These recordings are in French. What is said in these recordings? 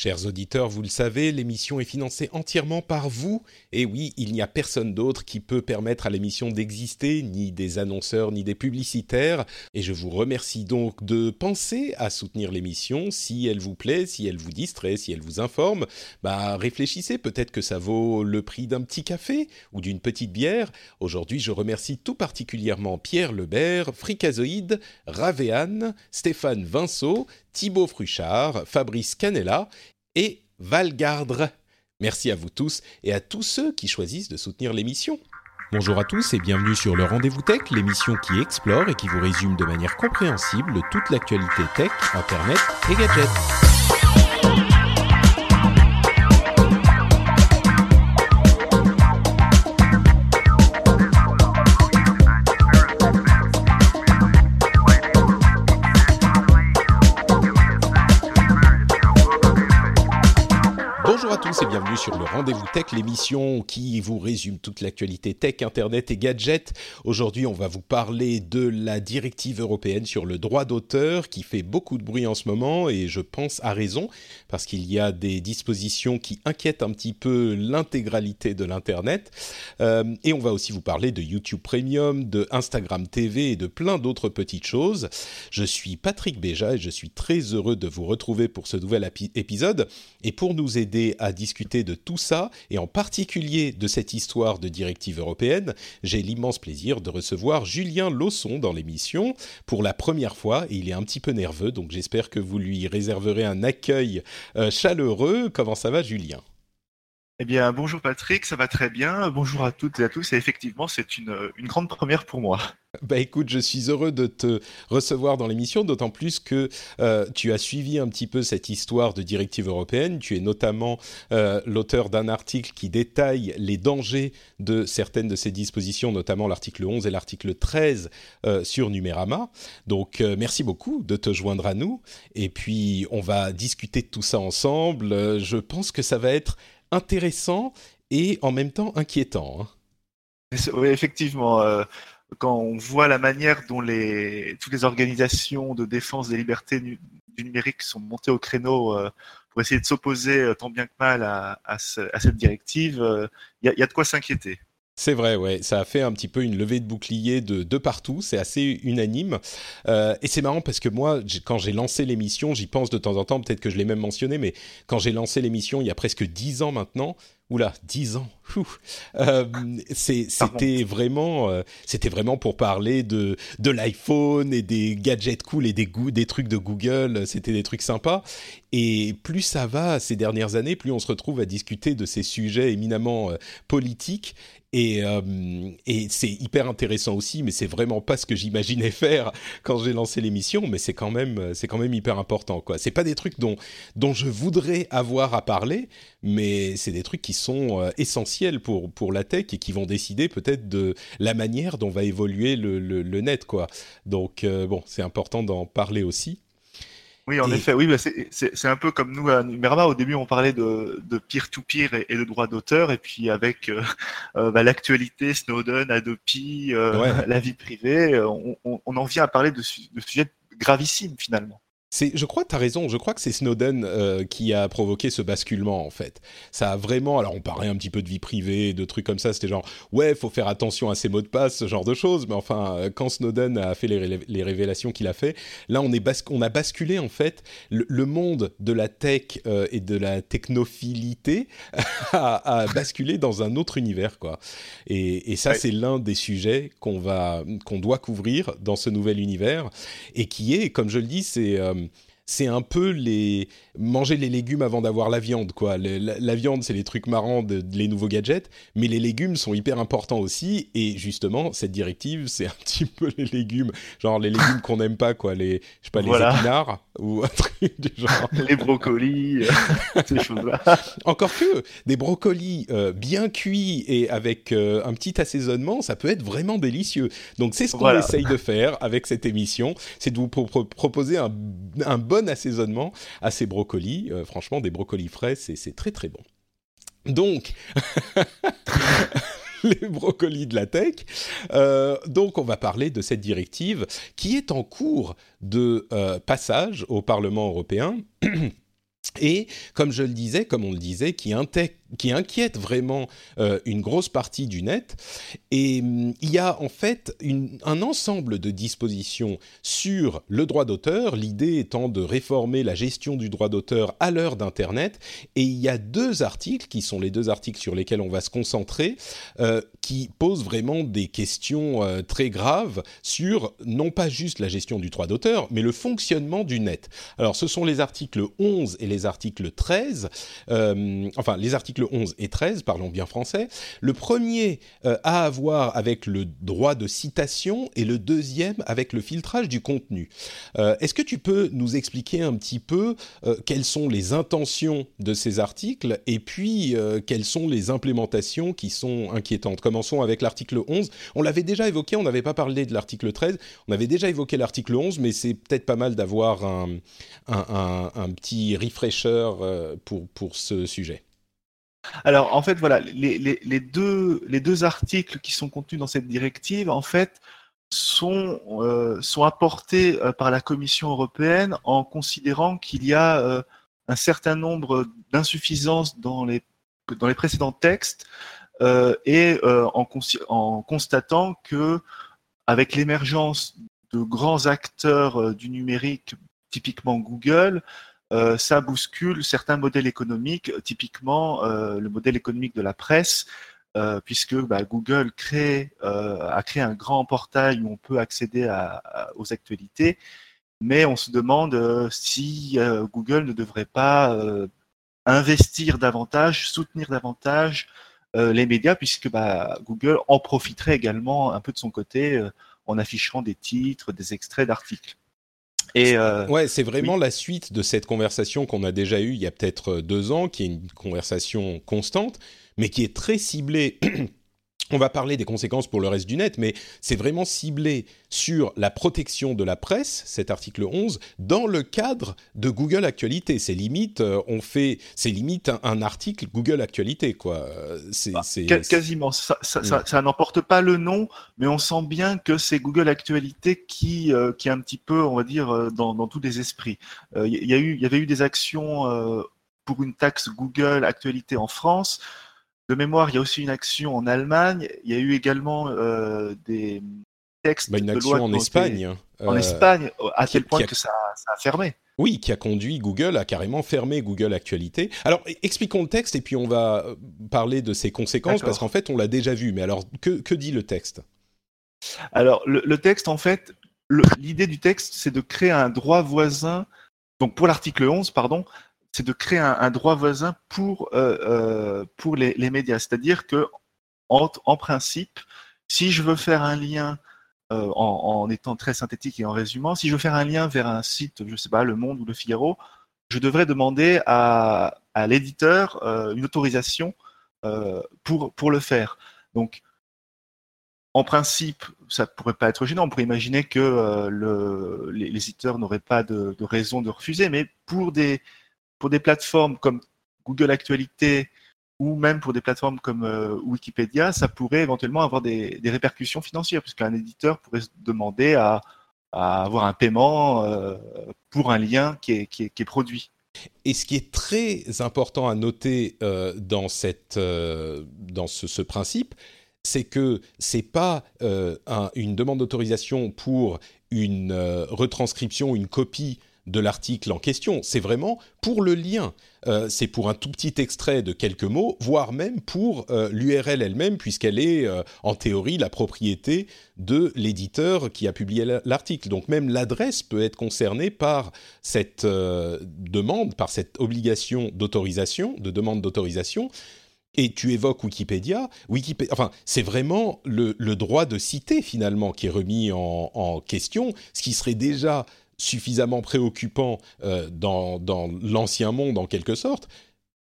Chers auditeurs, vous le savez, l'émission est financée entièrement par vous. Et oui, il n'y a personne d'autre qui peut permettre à l'émission d'exister, ni des annonceurs, ni des publicitaires. Et je vous remercie donc de penser à soutenir l'émission si elle vous plaît, si elle vous distrait, si elle vous informe. Bah, réfléchissez, peut-être que ça vaut le prix d'un petit café ou d'une petite bière. Aujourd'hui, je remercie tout particulièrement Pierre Lebert, Fricazoïde, Ravéane, Stéphane Vinceau, Thibaut Fruchard, Fabrice Canella et Valgardre. Merci à vous tous et à tous ceux qui choisissent de soutenir l'émission. Bonjour à tous et bienvenue sur le Rendez-vous Tech, l'émission qui explore et qui vous résume de manière compréhensible toute l'actualité tech, internet et gadgets. À tous et bienvenue sur le Rendez-vous Tech, l'émission qui vous résume toute l'actualité tech, internet et gadgets. Aujourd'hui, on va vous parler de la directive européenne sur le droit d'auteur qui fait beaucoup de bruit en ce moment et je pense à raison parce qu'il y a des dispositions qui inquiètent un petit peu l'intégralité de l'internet. Euh, et on va aussi vous parler de YouTube Premium, de Instagram TV et de plein d'autres petites choses. Je suis Patrick Béja et je suis très heureux de vous retrouver pour ce nouvel épisode et pour nous aider à discuter de tout ça, et en particulier de cette histoire de directive européenne, j'ai l'immense plaisir de recevoir Julien Lausson dans l'émission pour la première fois, il est un petit peu nerveux, donc j'espère que vous lui réserverez un accueil euh, chaleureux. Comment ça va Julien? Eh bien, bonjour Patrick, ça va très bien. Bonjour à toutes et à tous. Et effectivement, c'est une, grande première pour moi. Bah écoute, je suis heureux de te recevoir dans l'émission, d'autant plus que euh, tu as suivi un petit peu cette histoire de directive européenne. Tu es notamment euh, l'auteur d'un article qui détaille les dangers de certaines de ces dispositions, notamment l'article 11 et l'article 13 euh, sur Numérama. Donc merci beaucoup de te joindre à nous. Et puis on va discuter de tout ça ensemble. Je pense que ça va être intéressant et en même temps inquiétant. Hein. Effectivement. Euh, quand on voit la manière dont les, toutes les organisations de défense des libertés du numérique sont montées au créneau euh, pour essayer de s'opposer euh, tant bien que mal à, à, ce, à cette directive, il y, a de quoi s'inquiéter. C'est vrai, ouais, ça a fait un petit peu une levée de bouclier de, de partout, c'est assez unanime. Euh, et c'est marrant parce que moi, quand j'ai lancé l'émission, j'y pense de temps en temps, peut-être que je l'ai même mentionné, mais quand j'ai lancé l'émission il y a presque dix ans maintenant, Oula, 10 ans. Euh, c'était vraiment, euh, c'était vraiment pour parler de de l'iPhone et des gadgets cool et des goûts, des trucs de Google. C'était des trucs sympas. Et plus ça va ces dernières années, plus on se retrouve à discuter de ces sujets éminemment euh, politiques. Et, euh, et c'est hyper intéressant aussi, mais c'est vraiment pas ce que j'imaginais faire quand j'ai lancé l'émission. Mais c'est quand même, c'est quand même hyper important, quoi. C'est pas des trucs dont dont je voudrais avoir à parler, mais c'est des trucs qui sont euh, essentiels pour pour la tech et qui vont décider peut-être de la manière dont va évoluer le, le, net, quoi. Donc euh, bon, c'est important d'en parler aussi. Oui, en et... effet, oui, bah c'est un peu comme nous à Numérama. Au début, on parlait de peer-to-peer -peer et, et, de droit d'auteur, et puis avec euh, euh, bah, l'actualité, Snowden, Adopi, euh, ouais. la vie privée, on, on, on, en vient à parler de, de sujets gravissimes finalement. Je crois que tu as raison, je crois que c'est Snowden euh, qui a provoqué ce basculement en fait. Ça a vraiment, alors on parlait un petit peu de vie privée, de trucs comme ça, c'était genre, ouais, faut faire attention à ses mots de passe, ce genre de choses, mais enfin, euh, quand Snowden a fait les, révélations qu'il a fait, là on, est on a basculé en fait, le, monde de la tech euh, et de la technophilité a, basculé dans un autre univers quoi. Et, ça c'est l'un des sujets qu'on va, qu'on doit couvrir dans ce nouvel univers, et qui est, comme je le dis, c'est c'est un peu les manger les légumes avant d'avoir la viande, quoi. la, viande, c'est les trucs marrants, de, les nouveaux gadgets, mais les légumes sont hyper importants aussi. Et justement, cette directive, c'est un petit peu les légumes, genre les légumes qu'on n'aime pas, quoi. Les, je sais pas, les épinards ou un truc du genre. les brocolis, euh, ces choses-là. Encore que des brocolis euh, bien cuits et avec euh, un petit assaisonnement, ça peut être vraiment délicieux. Donc c'est ce qu'on essaye de faire avec cette émission, c'est de vous proposer un, un bon assaisonnement à ces brocolis. Euh, franchement, des brocolis frais, c'est très très bon. Donc, les brocolis de la tech. Euh, donc, on va parler de cette directive qui est en cours de euh, passage au Parlement européen. Et comme je le disais, comme on le disait, qui, qui inquiète vraiment euh, une grosse partie du net. Et hum, il y a en fait un ensemble de dispositions sur le droit d'auteur, l'idée étant de réformer la gestion du droit d'auteur à l'heure d'Internet. Et il y a deux articles, qui sont les deux articles sur lesquels on va se concentrer, euh, qui posent vraiment des questions euh, très graves sur non pas juste la gestion du droit d'auteur, mais le fonctionnement du net. Alors ce sont les articles 11 et les articles 13, enfin les articles 11 et 13, parlons bien français. Le premier euh, a à voir avec le droit de citation et le deuxième avec le filtrage du contenu. Euh, est-ce que tu peux nous expliquer un petit peu euh, quelles sont les intentions de ces articles et puis quelles sont les implémentations qui sont inquiétantes? Commençons avec l'article 11. On l'avait déjà évoqué, on n'avait pas parlé de l'article 13, on avait déjà évoqué l'article 11, mais c'est peut-être pas mal d'avoir un, un, petit refresher pour, pour ce sujet. Alors, en fait, voilà, les, deux, les deux articles qui sont contenus dans cette directive, en fait, sont, euh, apportés euh, par la Commission européenne en considérant qu'il y a euh, un certain nombre d'insuffisances dans les, dans les précédents textes et en, en, constatant que, avec l'émergence de grands acteurs du numérique, typiquement Google, euh, ça bouscule certains modèles économiques, typiquement euh, le modèle économique de la presse, euh, puisque bah, Google crée, a créé un grand portail où on peut accéder aux actualités, mais on se demande si Google ne devrait pas investir davantage, soutenir davantage les médias, puisque bah, Google en profiterait également un peu de son côté en affichant des titres, des extraits d'articles. Et euh, ouais, c'est vraiment la suite de cette conversation qu'on a déjà eue il y a peut-être euh, deux ans, qui est une conversation constante, mais qui est très ciblée on va parler des conséquences pour le reste du net, mais c'est vraiment ciblé sur la protection de la presse, cet article 11, dans le cadre de Google Actualité. C'est limite, euh, on fait, c'est limite un, article Google Actualité, quoi. Euh, c'est, bah, quasiment. Ça, ça, n'emporte pas le nom, mais on sent bien que c'est Google Actualité qui, euh, qui est un petit peu, on va dire, dans, dans tous les esprits. Il y, a eu, il y avait eu des actions pour une taxe Google Actualité en France de mémoire, il y a aussi une action en Allemagne. Il y a eu également euh, des textes bah, une action en Espagne. en euh, Espagne, à quel point que ça, a fermé. Oui, qui a conduit Google à carrément fermer Google Actualité. Alors, expliquons le texte et puis on va euh, parler de ses conséquences parce qu'en fait, on l'a déjà vu. Mais alors, que, dit le texte? Alors, le, texte, en fait, l'idée du texte, c'est de créer un droit voisin. Donc, pour l'article 11, pardon, c'est de créer un, droit voisin pour, euh, euh, pour les, médias. C'est-à-dire que, en, principe, si je veux faire un lien, euh, en, étant très synthétique et en résumant, si je veux faire un lien vers un site, je ne sais pas, Le Monde ou Le Figaro, je devrais demander à, à l'éditeur une autorisation pour, pour le faire. Donc, en principe, ça pourrait pas être gênant. On pourrait imaginer que le, les, éditeurs n'auraient pas de, de, raison de refuser, mais pour des, pour des plateformes comme Google Actualité ou même pour des plateformes comme euh, Wikipédia, ça pourrait éventuellement avoir des, répercussions financières, puisqu'un éditeur pourrait se demander à avoir un paiement pour un lien qui est, produit. Et ce qui est très important à noter dans, cette, dans ce, principe, c'est que c'est pas une demande d'autorisation pour une retranscription, une copie de l'article en question. C'est vraiment pour le lien. Euh, c'est pour un tout petit extrait de quelques mots, voire même pour euh, l'URL elle-même, puisqu'elle est euh, en théorie la propriété de l'éditeur qui a publié l'article. Donc même l'adresse peut être concernée par cette demande, par cette obligation d'autorisation, de demande d'autorisation. Et tu évoques Wikipédia. Enfin, c'est vraiment le, droit de citer finalement qui est remis en question, ce qui serait déjà suffisamment préoccupant euh, dans, l'ancien monde en quelque sorte,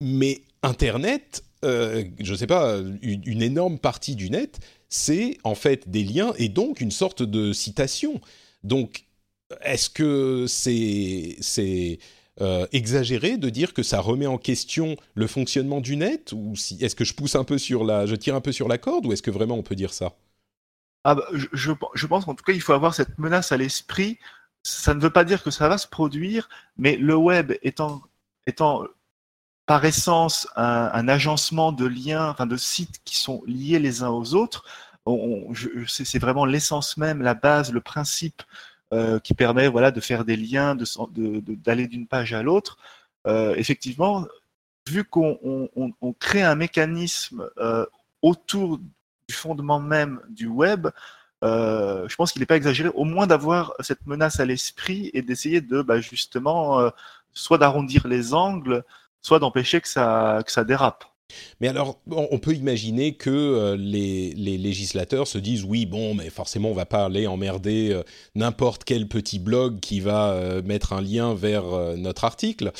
mais Internet, euh, je ne sais pas, une, énorme partie du net, c'est en fait des liens et donc une sorte de citation. Donc, est-ce que c'est euh, exagéré de dire que ça remet en question le fonctionnement du net ou si, est-ce que je pousse un peu sur la, je tire un peu sur la corde ou est-ce que vraiment on peut dire ça? Ah bah, je, je, pense qu'en tout cas il faut avoir cette menace à l'esprit ça ne veut pas dire que ça va se produire, mais le web étant, étant par essence un, agencement de liens, enfin de sites qui sont liés les uns aux autres, c'est vraiment l'essence même, la base, le principe euh, qui permet voilà de faire des liens, d'aller d'une page à l'autre. Euh, effectivement, vu qu'on crée un mécanisme euh, autour du fondement même du web, je pense qu'il n'est pas exagéré, au moins d'avoir cette menace à l'esprit et d'essayer de bah, justement euh, soit d'arrondir les angles, soit d'empêcher que ça, que ça dérape. Mais alors, on peut imaginer que euh, les, législateurs se disent oui, bon, mais forcément, on va pas aller emmerder n'importe quel petit blog qui va mettre un lien vers notre article.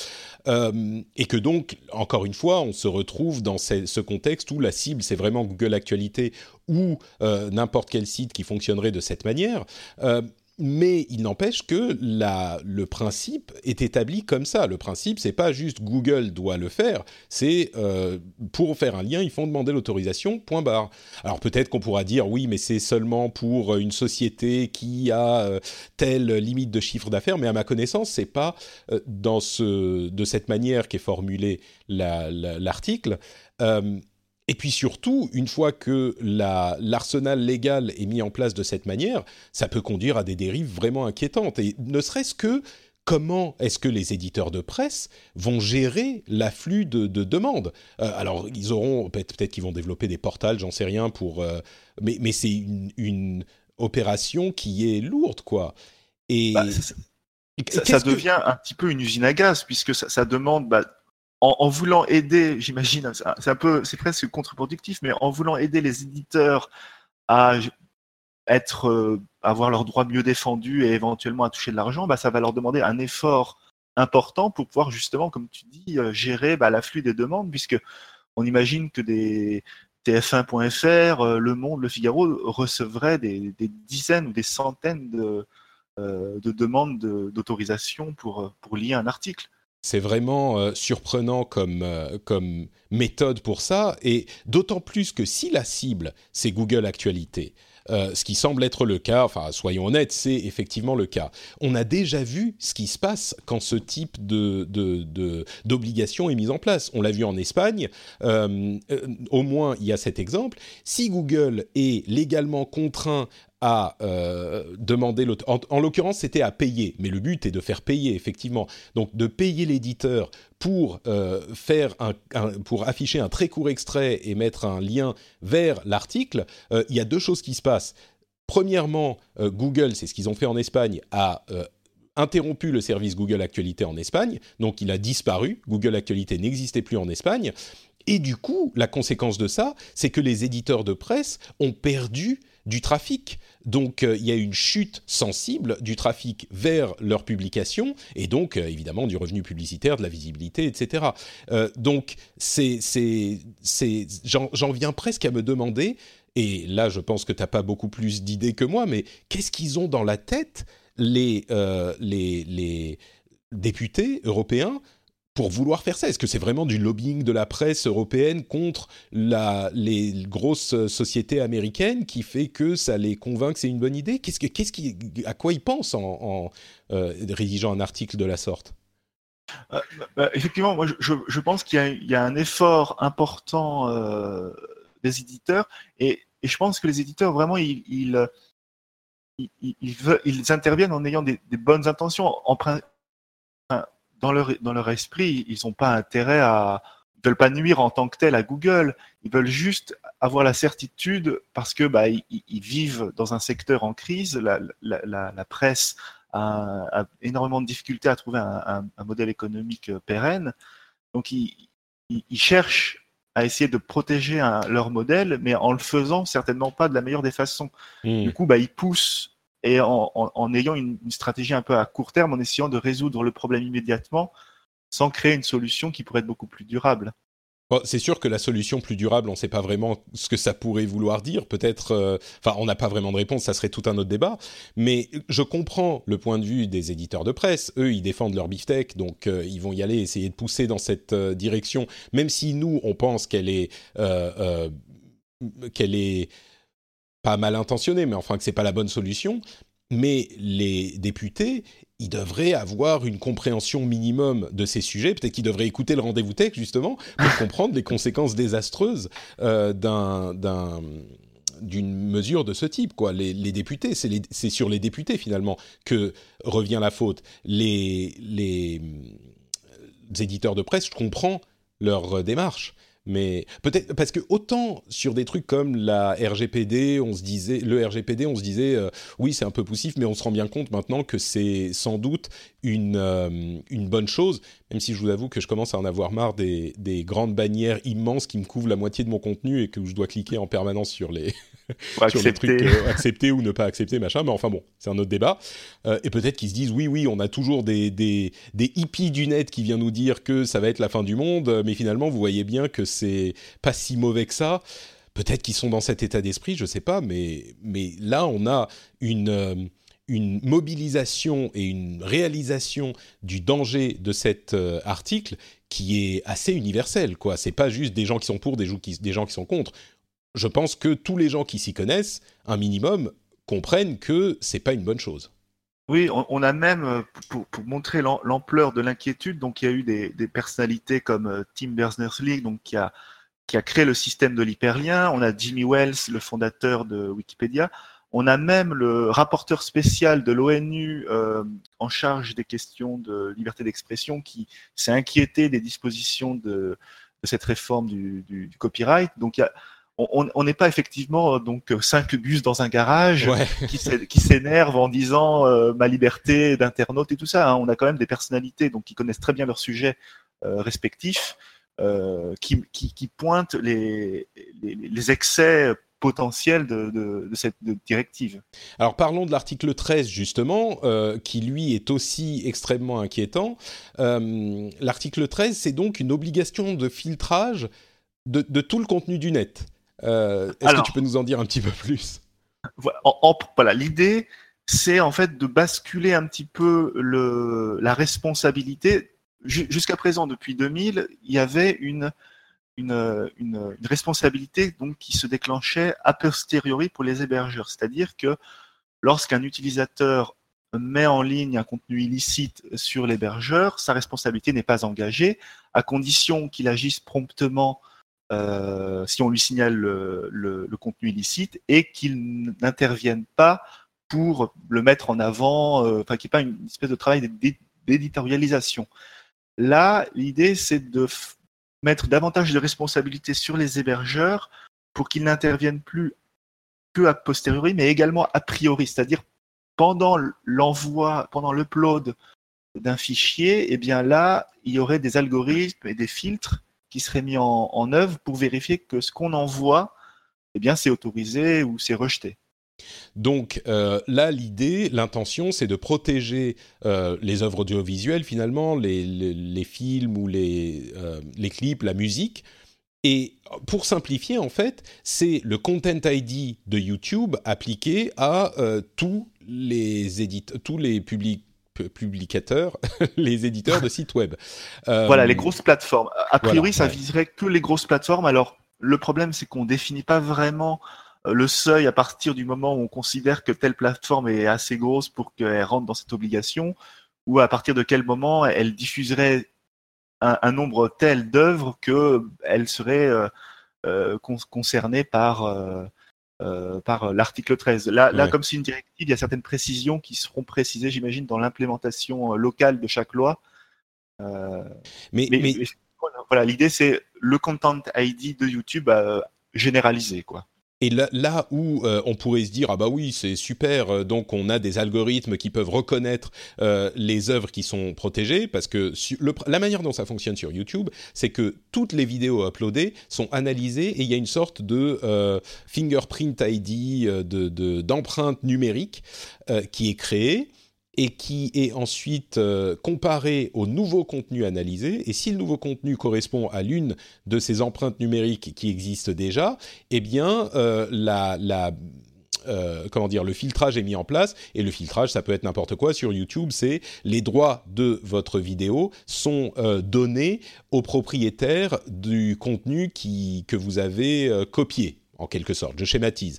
et que donc, encore une fois, on se retrouve dans ce contexte où la cible, c'est vraiment Google Actualité ou euh, n'importe quel site qui fonctionnerait de cette manière. Euh, mais il n'empêche que le principe est établi comme ça. Le principe, c'est pas juste Google doit le faire, c'est euh, pour faire un lien, il faut demander l'autorisation, point barre. Alors peut-être qu'on pourra dire oui, mais c'est seulement pour une société qui a telle limite de chiffre d'affaires, mais à ma connaissance, c'est pas dans ce, de cette manière qu'est formulé l'article. La, et puis surtout, une fois que l'arsenal légal est mis en place de cette manière, ça peut conduire à des dérives vraiment inquiétantes. Et ne serait-ce que comment est-ce que les éditeurs de presse vont gérer l'afflux de, demandes? Euh, Alors, ils auront peut-être qu'ils vont développer des portals, j'en sais rien pour, euh, mais, mais c'est une, opération qui est lourde, quoi. Et bah, ça, devient un petit peu une usine à gaz puisque ça, demande bah, en, voulant aider, j'imagine, c'est un peu, c'est presque contre-productif, mais en voulant aider les éditeurs à être, euh, avoir leurs droits mieux défendus et éventuellement à toucher de l'argent, bah, ça va leur demander un effort important pour pouvoir justement, comme tu dis, euh, gérer bah, l'afflux des demandes, puisque on imagine que des TF1.fr, euh, Le Monde, Le Figaro recevraient des, dizaines ou des centaines de, de demandes d'autorisation pour, pour lier un article. C'est vraiment euh, surprenant comme, euh, comme méthode pour ça, et d'autant plus que si la cible, c'est Google Actualité, euh, ce qui semble être le cas, enfin soyons honnêtes, c'est effectivement le cas. On a déjà vu ce qui se passe quand ce type de, d'obligation est mise en place. On l'a vu en Espagne, au moins il y a cet exemple. Si Google est légalement contraint à euh, demander, en, en l'occurrence c'était à payer, mais le but est de faire payer effectivement, donc de payer l'éditeur pour euh, faire un, pour afficher un très court extrait et mettre un lien vers l'article, euh, il y a deux choses qui se passent. Premièrement, Google, c'est ce qu'ils ont fait en Espagne, a interrompu le service Google Actualité en Espagne, donc il a disparu. Google Actualité n'existait plus en Espagne. Et du coup, la conséquence de ça, c'est que les éditeurs de presse ont perdu du trafic. Donc euh, il y a une chute sensible du trafic vers leurs publications et donc euh, évidemment du revenu publicitaire, de la visibilité, etc. Euh, donc c'est, c'est, j'en, viens presque à me demander, et là je pense que tu n'as pas beaucoup plus d'idées que moi, mais qu'est-ce qu'ils ont dans la tête les, les, les députés européens pour vouloir faire ça. Est-ce que c'est vraiment du lobbying de la presse européenne contre les grosses sociétés américaines qui fait que ça les convainc que c'est une bonne idée? Qu'est-ce que, qu'est-ce qui, à quoi ils pensent en, euh, rédigeant un article de la sorte? Euh, bah, Effectivement, moi je, pense qu'il y a, un effort important euh, des éditeurs et, je pense que les éditeurs vraiment ils, interviennent en ayant des, des bonnes intentions. En, dans leur, dans leur esprit, ils n'ont pas intérêt à, ils veulent pas nuire en tant que tel à Google. Ils veulent juste avoir la certitude parce que bah, ils, ils vivent dans un secteur en crise. La, la, la, la presse a, a, énormément de difficultés à trouver un, un, un modèle économique pérenne. Donc ils, ils, cherchent à essayer de protéger un, leur modèle, mais en le faisant certainement pas de la meilleure des façons. Mmh. Du coup, bah, ils poussent et en, ayant une, stratégie un peu à court terme, en essayant de résoudre le problème immédiatement, sans créer une solution qui pourrait être beaucoup plus durable. C'est sûr que la solution plus durable, on ne sait pas vraiment ce que ça pourrait vouloir dire. Peut-être, euh, enfin, on n'a pas vraiment de réponse. Ça serait tout un autre débat. Mais je comprends le point de vue des éditeurs de presse. Eux, ils défendent leur beefsteak, donc euh, ils vont y aller, essayer de pousser dans cette euh, direction, même si nous, on pense qu'elle est, qu'elle est pas mal intentionné, mais enfin que c'est pas la bonne solution. Mais les députés, ils devraient avoir une compréhension minimum de ces sujets. Peut-être qu'ils devraient écouter le rendez-vous tech justement pour comprendre les conséquences désastreuses euh, d'un, d'un, d'une mesure de ce type. Quoi. Les, les députés, c'est, les, c'est sur les députés finalement que revient la faute. Les, les, les éditeurs de presse, je comprends leur démarche mais peut-être parce que autant sur des trucs comme la RGPD, on se disait le RGPD, on se disait euh, oui c'est un peu poussif, mais on se rend bien compte maintenant que c'est sans doute une euh, une bonne chose. Même si je vous avoue que je commence à en avoir marre des, des grandes bannières immenses qui me couvrent la moitié de mon contenu et que je dois cliquer en permanence sur les sur les trucs euh, accepter ou ne pas accepter machin. Mais enfin bon, c'est un autre débat. Euh, et peut-être qu'ils se disent oui oui on a toujours des, des des hippies du net qui viennent nous dire que ça va être la fin du monde, mais finalement vous voyez bien que c'est pas si mauvais que ça. Peut-être qu'ils sont dans cet état d'esprit, je sais pas, mais, mais là, on a une, euh, une mobilisation et une réalisation du danger de cet euh, article qui est assez universel, quoi. C'est pas juste des gens qui sont pour, des, qui, des gens qui sont contre. Je pense que tous les gens qui s'y connaissent, un minimum, comprennent que c'est pas une bonne chose. Oui, on, a même, euh, pour, montrer l'ampleur de l'inquiétude, donc il y a eu des, personnalités comme euh, Tim Berners-Lee, donc qui a qui a créé le système de l'hyperlien. On a Jimmy Wells, le fondateur de Wikipédia. On a même le rapporteur spécial de l'ONU euh, en charge des questions de liberté d'expression qui s'est inquiété des dispositions de, cette réforme du, du, du copyright. Donc, il y a, on n'est pas effectivement donc cinq gus dans un garage ouais. qui s'énervent en disant euh, ma liberté d'internaute et tout ça. Hein. On a quand même des personnalités donc qui connaissent très bien leur sujet euh, respectifs euh, qui, qui, qui, pointe les, les, les, excès potentiels de, de, de cette de directive. Alors parlons de l'article 13 justement, euh, qui lui est aussi extrêmement inquiétant. Euh, l'article 13, c'est donc une obligation de filtrage de, tout le contenu du net. Euh, est-ce que tu peux nous en dire un petit peu plus? Voilà, l'idée, c'est en fait de basculer un petit peu le, la responsabilité. Jusqu'à présent, depuis 2000, il y avait une, une, une, une, responsabilité donc qui se déclenchait a posteriori pour les hébergeurs. C'est-à-dire que lorsqu'un utilisateur met en ligne un contenu illicite sur l'hébergeur, sa responsabilité n'est pas engagée, à condition qu'il agisse promptement euh, si on lui signale le, contenu illicite et qu'il n'intervienne pas pour le mettre en avant, euh, enfin qu'il n'y ait pas une espèce de travail d'éditorialisation. Là, l'idée, c'est de mettre davantage de responsabilités sur les hébergeurs pour qu'ils n'interviennent plus que a posteriori, mais également a priori, c'est-à-dire pendant l'envoi, pendant l'upload d'un fichier, eh bien là, il y aurait des algorithmes et des filtres qui seraient mis en, en œuvre pour vérifier que ce qu'on envoie, eh bien, c'est autorisé ou c'est rejeté. Donc euh, là, l'idée, l'intention, c'est de protéger euh, les œuvres audiovisuelles, finalement, les, films ou les, euh, les, clips, la musique. Et pour simplifier, en fait, c'est le Content ID de YouTube appliqué à tous les éditeurs, tous les publics publicateurs, les éditeurs de sites web. Voilà, les grosses plateformes. A priori, ça viserait que les grosses plateformes. Alors, le problème, c'est qu'on définit pas vraiment le seuil à partir du moment où on considère que telle plateforme est assez grosse pour qu'elle rentre dans cette obligation, ou à partir de quel moment elle diffuserait un, nombre tel d'œuvres qu'elle serait euh, euh, concernée par, euh, par l'article 13. Là, là comme c'est une directive, il y a certaines précisions qui seront précisées, j'imagine, dans l'implémentation locale de chaque loi. mais, voilà, l'idée c'est le content ID de YouTube généralisé, quoi. Et là, où euh, on pourrait se dire ah bah oui c'est super euh, donc on a des algorithmes qui peuvent reconnaître euh, les œuvres qui sont protégées parce que la manière dont ça fonctionne sur YouTube c'est que toutes les vidéos uploadées sont analysées et il y a une sorte de fingerprint ID de d'empreinte numérique qui est créée et qui est ensuite euh, comparé au nouveau contenu analysé. Et si le nouveau contenu correspond à l'une de ces empreintes numériques qui existent déjà, eh bien, euh, la, euh, comment dire, le filtrage est mis en place. Et le filtrage, ça peut être n'importe quoi. Sur YouTube, c'est les droits de votre vidéo sont donnés au propriétaire du contenu que vous avez copié en quelque sorte. Je schématise.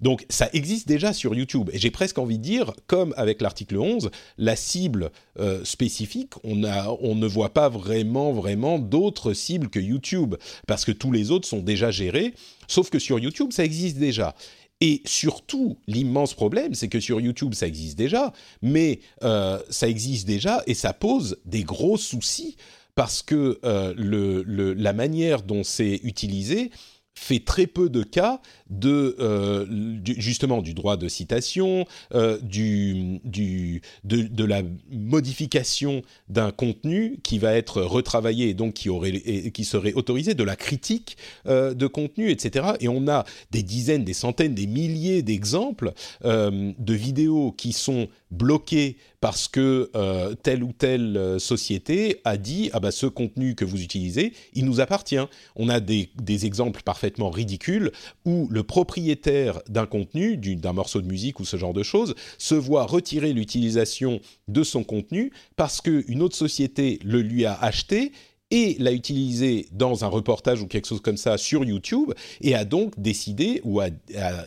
Donc ça existe déjà sur YouTube. Et j'ai presque envie de dire, comme avec l'article 11, la cible euh, spécifique, on, a, on ne voit pas vraiment, vraiment d'autres cibles que YouTube, parce que tous les autres sont déjà gérés, sauf que sur YouTube, ça existe déjà. Et surtout, l'immense problème, c'est que sur YouTube, ça existe déjà, mais euh, ça existe déjà et ça pose des gros soucis parce que euh, la manière dont c'est utilisé fait très peu de cas de euh, justement du droit de citation, euh, du, du, de, de, la modification d'un contenu qui va être retravaillé et donc qui, aurait, qui serait autorisé, de la critique euh, de contenu, etc. Et on a des dizaines, des centaines, des milliers d'exemples de vidéos qui sont bloquées parce que telle ou telle société a dit ah bah ce contenu que vous utilisez, il nous appartient. On a des, des exemples parfaitement ridicules où le propriétaire d'un contenu, d'un morceau de musique ou ce genre de choses, se voit retirer l'utilisation de son contenu parce qu'une autre société le lui a acheté et l'a utilisé dans un reportage ou quelque chose comme ça sur YouTube et a donc décidé ou a,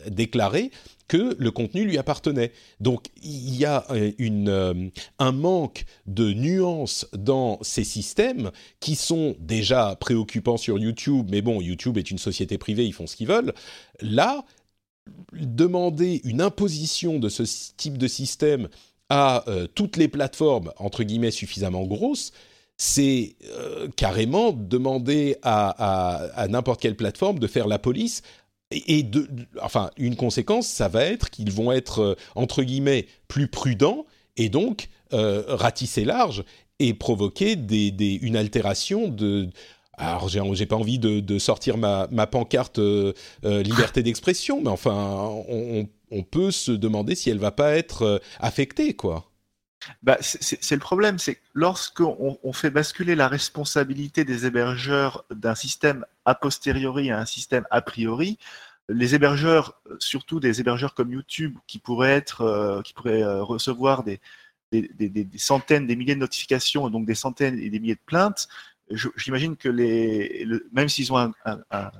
déclaré que le contenu lui appartenait. Donc il y a euh, une, euh, un manque de nuances dans ces systèmes qui sont déjà préoccupants sur YouTube, mais bon, YouTube est une société privée, ils font ce qu'ils veulent. Là, demander une imposition de ce type de système à euh, toutes les plateformes, entre guillemets, suffisamment grosses, c'est carrément demander à n'importe quelle plateforme de faire la police et de, enfin, une conséquence, ça va être qu'ils vont être euh, entre guillemets plus prudents et donc euh, ratisser large et provoquer des, des, une altération de. Alors, j'ai pas envie de, de sortir ma, ma pancarte euh, euh, liberté d'expression, mais enfin, on, on, peut se demander si elle va pas être affectée, quoi. Bah, c'est le problème, c'est que lorsqu'on on fait basculer la responsabilité des hébergeurs d'un système a posteriori à un système a priori, les hébergeurs, surtout des hébergeurs comme YouTube, qui pourraient être, euh, qui pourraient euh, recevoir des, centaines, des milliers de notifications, donc des centaines et des milliers de plaintes, j'imagine que les, même s'ils ont un,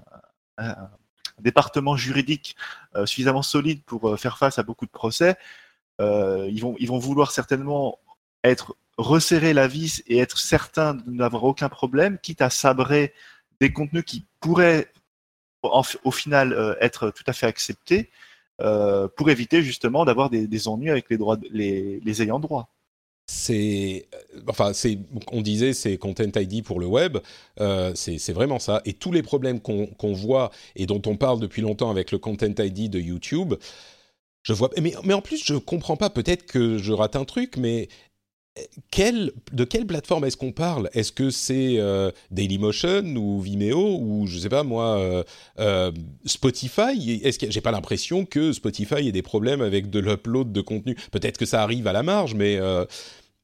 département juridique euh, suffisamment solide pour faire face à beaucoup de procès, ils, vont, ils vont vouloir certainement être resserrer la vis et être certain de n'avoir aucun problème, quitte à sabrer des contenus qui pourraient au final euh, être tout à fait acceptés, euh, pour éviter justement d'avoir des, ennuis avec les, droits, les ayants droit. C'est enfin c'est on disait c'est content ID pour le web c'est vraiment ça. Et tous les problèmes qu'on voit et dont on parle depuis longtemps avec le content ID de YouTube je vois, mais, mais en plus, je comprends pas. Peut-être que je rate un truc, mais eh, quelle, de quelle plateforme est-ce qu'on parle? Est-ce que c'est euh, Dailymotion ou Vimeo ou je sais pas moi euh, euh, Spotify? Est-ce j'ai pas l'impression que Spotify ait des problèmes avec de l'upload de contenu Peut-être que ça arrive à la marge, mais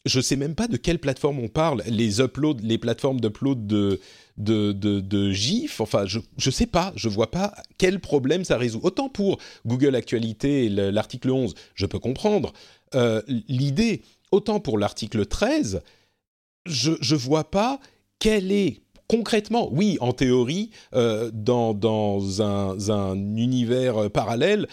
je sais même pas de quelle plateforme on parle. Les uploads, les plateformes d'upload de de, de, GIF. Enfin, je ne sais pas, je vois pas quel problème ça résout. Autant pour Google Actualité, l'article 11, je peux comprendre euh, l'idée. autant pour l'article 13, je ne vois pas quel est concrètement, oui, en théorie, euh, dans, dans un, un, univers parallèle,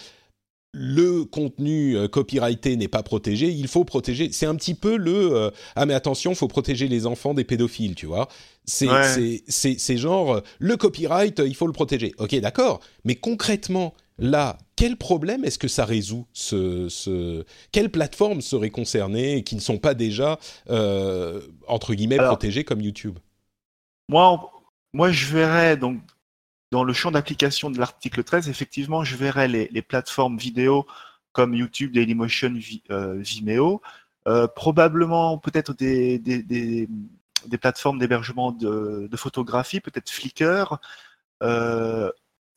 le contenu euh, copyrighté n'est pas protégé, il faut protéger. C'est un petit peu le euh, ah mais attention, il faut protéger les enfants des pédophiles, tu vois. C'est genre le copyright, il faut le protéger. Ok, d'accord. Mais concrètement, là, quel problème est-ce que ça résout ce, ce... Quelles plateformes seraient concernées et qui ne sont pas déjà entre guillemets protégées comme YouTube? moi, moi, je verrais donc dans le champ d'application de l'article 13, effectivement, je verrais les, plateformes vidéo comme YouTube, Dailymotion, euh, Vimeo, euh, probablement peut-être des, plateformes d'hébergement de, photographie, peut-être Flickr. Euh,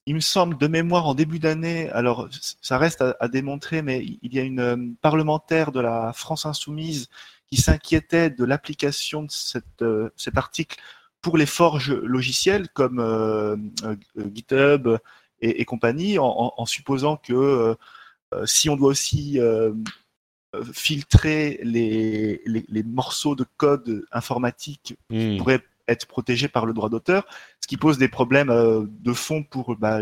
il me semble de mémoire en début d'année, alors ça reste à, démontrer, mais il y a une parlementaire de la France insoumise qui s'inquiétait de l'application de cet article pour les forges logicielles comme euh, euh, GitHub et, compagnie, en, supposant que euh, si on doit aussi filtrer les, les, morceaux de code informatique qui hmm. pourraient être protégés par le droit d'auteur, ce qui pose des problèmes de fond pour bah,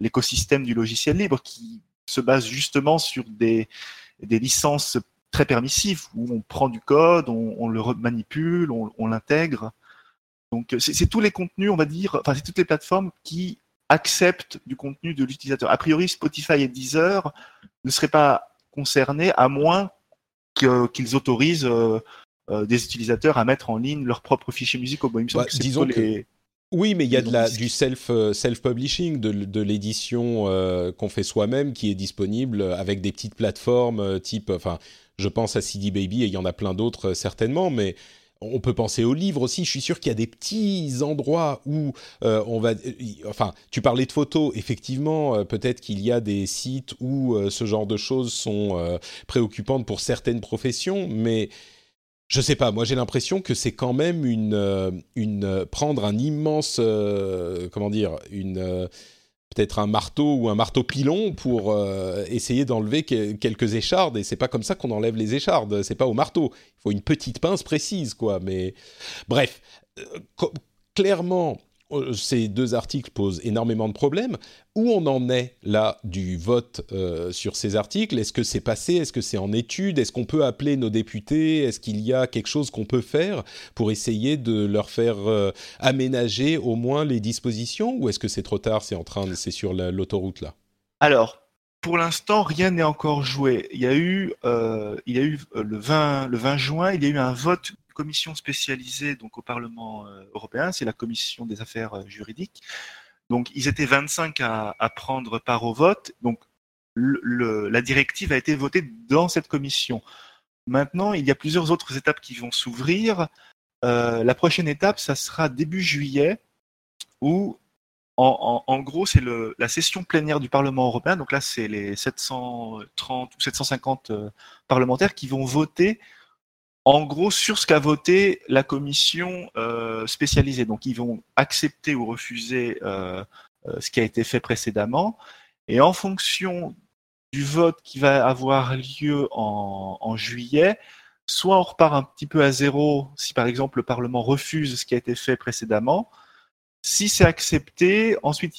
l'écosystème du logiciel libre qui se base justement sur des, des licences très permissives où on prend du code, on, le manipule, on l'intègre. Donc euh, c'est tous les contenus, on va dire, enfin c'est toutes les plateformes qui acceptent du contenu de l'utilisateur. A priori, Spotify et Deezer ne seraient pas concernés à moins qu'ils autorisent euh, euh, des utilisateurs à mettre en ligne leurs propres fichiers musicaux. Bon, bah, disons que... Oui, mais il y a de la, du self, self publishing, de, de l'édition qu'on fait soi-même, qui est disponible avec des petites plateformes type, enfin, je pense à CD Baby et il y en a plein d'autres certainement, mais on peut penser aux livres aussi. Je suis sûr qu'il y a des petits endroits où euh, on va. Euh, enfin, tu parlais de photos. Effectivement, euh, peut-être qu'il y a des sites où ce genre de choses sont préoccupantes pour certaines professions, mais je sais pas. Moi, j'ai l'impression que c'est quand même une, une prendre un immense, comment dire, une peut-être un marteau ou un marteau pilon pour euh, essayer d'enlever quelques échardes. Et c'est pas comme ça qu'on enlève les échardes. C'est pas au marteau. Il faut une petite pince précise quoi. Mais bref euh, clairement ces deux articles posent énormément de problèmes. Où on en est là du vote euh, sur ces articles? Est-ce que c'est passé? Est-ce que c'est en étude? Est-ce qu'on peut appeler nos députés? Est-ce qu'il y a quelque chose qu'on peut faire pour essayer de leur faire euh, aménager au moins les dispositions? Ou est-ce que c'est trop tard C'est en train, c'est sur l'autoroute là? Alors. Pour l'instant, rien n'est encore joué. Il y a eu, il y a eu le 20, le 20 juin, il y a eu un vote commission spécialisée donc au Parlement euh, européen, c'est la commission des affaires euh, juridiques. Donc ils étaient 25 à, prendre part au vote. Donc la directive a été votée dans cette commission. Maintenant, il y a plusieurs autres étapes qui vont s'ouvrir. Euh, la prochaine étape, ça sera début juillet, où en gros, c'est la session plénière du Parlement européen. Donc là, c'est les 730 ou 750 parlementaires qui vont voter en gros sur ce qu'a voté la commission euh, spécialisée. Donc ils vont accepter ou refuser euh, euh, ce qui a été fait précédemment. Et en fonction du vote qui va avoir lieu en, juillet, soit on repart un petit peu à zéro si par exemple le Parlement refuse ce qui a été fait précédemment. Si c'est accepté, ensuite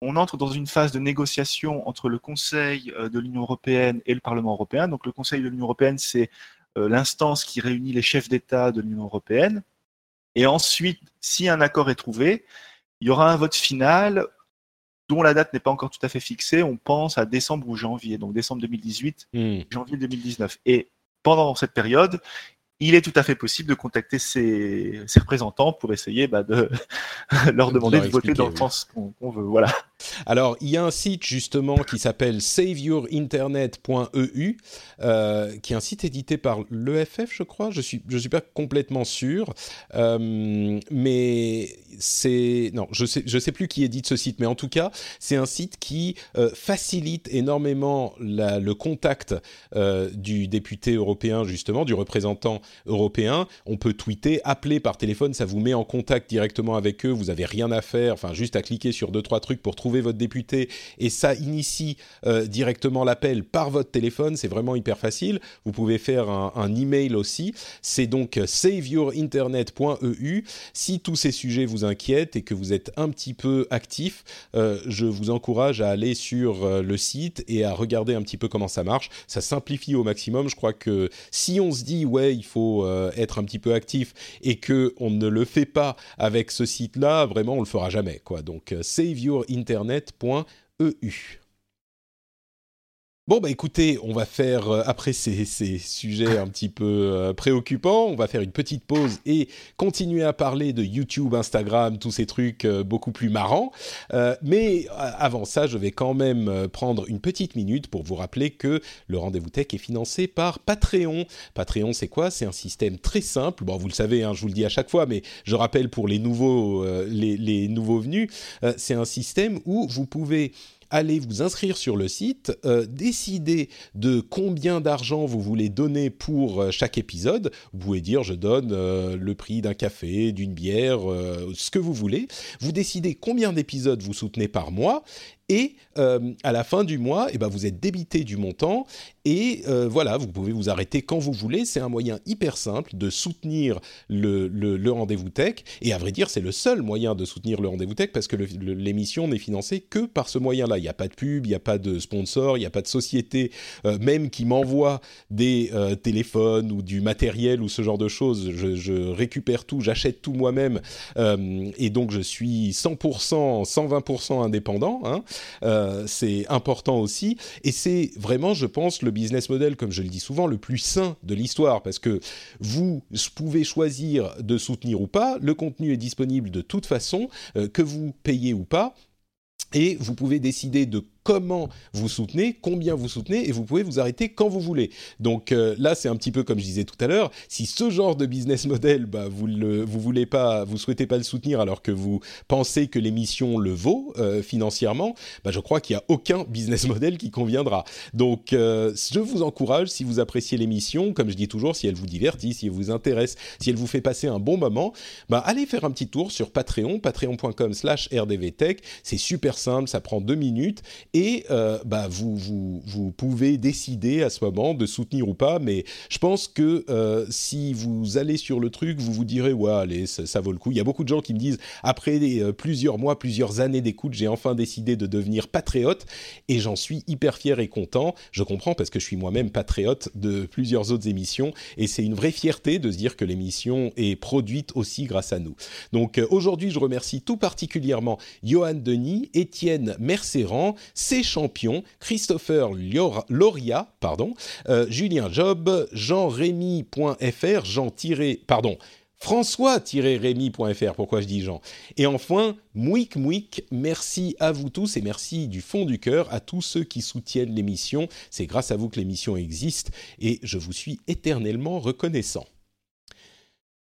on entre dans une phase de négociation entre le Conseil de l'Union européenne et le Parlement européen. Donc le Conseil de l'Union européenne, c'est l'instance qui réunit les chefs d'État de l'Union européenne. Et ensuite, si un accord est trouvé, il y aura un vote final dont la date n'est pas encore tout à fait fixée. On pense à décembre ou janvier, donc décembre 2018, hmm. janvier 2019. Et pendant cette période, il est tout à fait possible de contacter ses, représentants pour essayer bah, de leur demander de, voter dans le sens qu'on veut. Voilà. Alors, il y a un site justement qui s'appelle saveyourinternet.eu, euh, qui est un site édité par l'EFF, je crois. Je suis, je suis pas complètement sûr, euh, mais c'est non, je sais, je sais plus qui édite ce site, mais en tout cas, c'est un site qui euh, facilite énormément le contact du député européen, justement, du représentant On peut tweeter, appeler par téléphone, ça vous met en contact directement avec eux. Vous avez rien à faire, enfin juste à cliquer sur deux trois trucs pour trouver votre député et ça initie euh, directement l'appel par votre téléphone. C'est vraiment hyper facile. Vous pouvez faire un, un email aussi. C'est donc saveyourinternet.eu. Si tous ces sujets vous inquiètent et que vous êtes un petit peu actif, euh, je vous encourage à aller sur euh, le site et à regarder un petit peu comment ça marche. Ça simplifie au maximum. Je crois que si on se dit ouais, il faut euh, être un petit peu actif et que on ne le fait pas avec ce site-là, vraiment on le fera jamais quoi. Donc saveyourinternet.eu. Bon, bah écoutez, on va faire, euh, après ces, sujets un petit peu euh, préoccupants, on va faire une petite pause et continuer à parler de YouTube, Instagram, tous ces trucs euh, beaucoup plus marrants. Mais avant ça, je vais quand même prendre une petite minute pour vous rappeler que le Rendez-vous Tech est financé par Patreon. Patreon, c'est quoi? C'est un système très simple. Bon, vous le savez, hein, je vous le dis à chaque fois, mais je rappelle pour les, nouveaux venus, c'est un système où vous pouvez allez vous inscrire sur le site, euh, décider de combien d'argent vous voulez donner pour euh, chaque épisode. Vous pouvez dire je donne euh, le prix d'un café, d'une bière, ce que vous voulez. Vous décidez combien d'épisodes vous soutenez par mois et à la fin du mois, eh ben, vous êtes débité du montant et euh, voilà, vous pouvez vous arrêter quand vous voulez. C'est un moyen hyper simple de soutenir le, le, rendez-vous tech et à vrai dire, c'est le seul moyen de soutenir le rendez-vous tech parce que l'émission n'est financée que par ce moyen-là. Il n'y a pas de pub, il n'y a pas de sponsor, il n'y a pas de société euh, même qui m'envoie des euh, téléphones ou du matériel ou ce genre de choses. Je, récupère tout, j'achète tout moi-même et donc je suis 100%, 120% indépendant. Hein. C'est important aussi. Et c'est vraiment, je pense, le business model, comme je le dis souvent, le plus sain de l'histoire, parce que vous pouvez choisir de soutenir ou pas. Le contenu est disponible de toute façon, euh, que vous payez ou pas. Et vous pouvez décider de comment vous soutenez, combien vous soutenez, et vous pouvez vous arrêter quand vous voulez. Donc euh, là, c'est un petit peu comme je disais tout à l'heure. Si ce genre de business model, bah, vous vous voulez pas, vous souhaitez pas le soutenir alors que vous pensez que l'émission le vaut euh, financièrement, bah, je crois qu'il y a aucun business model qui conviendra. Donc, euh, je vous encourage, si vous appréciez l'émission, comme je dis toujours, si elle vous divertit, si elle vous intéresse, si elle vous fait passer un bon moment, bah, allez faire un petit tour sur Patreon, patreon.com/rdvtech. C'est super simple, ça prend deux minutes et euh, bah, vous, vous, vous pouvez décider à ce moment de soutenir ou pas, mais je pense que euh, si vous allez sur le truc, vous vous direz, ouais, allez, ça, ça, vaut le coup. Il y a beaucoup de gens qui me disent, après euh, plusieurs mois, plusieurs années d'écoute, j'ai enfin décidé de devenir patriote, et j'en suis hyper fier et content. Je comprends parce que je suis moi-même patriote de plusieurs autres émissions, et c'est une vraie fierté de se dire que l'émission est produite aussi grâce à nous. Donc euh, aujourd'hui, je remercie tout particulièrement Johan Denis, Étienne Merceran, ses champions, Christopher Loria, pardon, euh, Julien Job, Jean-Rémy.fr, Jean, pardon, François-Rémy.fr, pourquoi je dis Jean Et enfin, Mouik Mouik, merci à vous tous et merci du fond du cœur à tous ceux qui soutiennent l'émission. C'est grâce à vous que l'émission existe et je vous suis éternellement reconnaissant.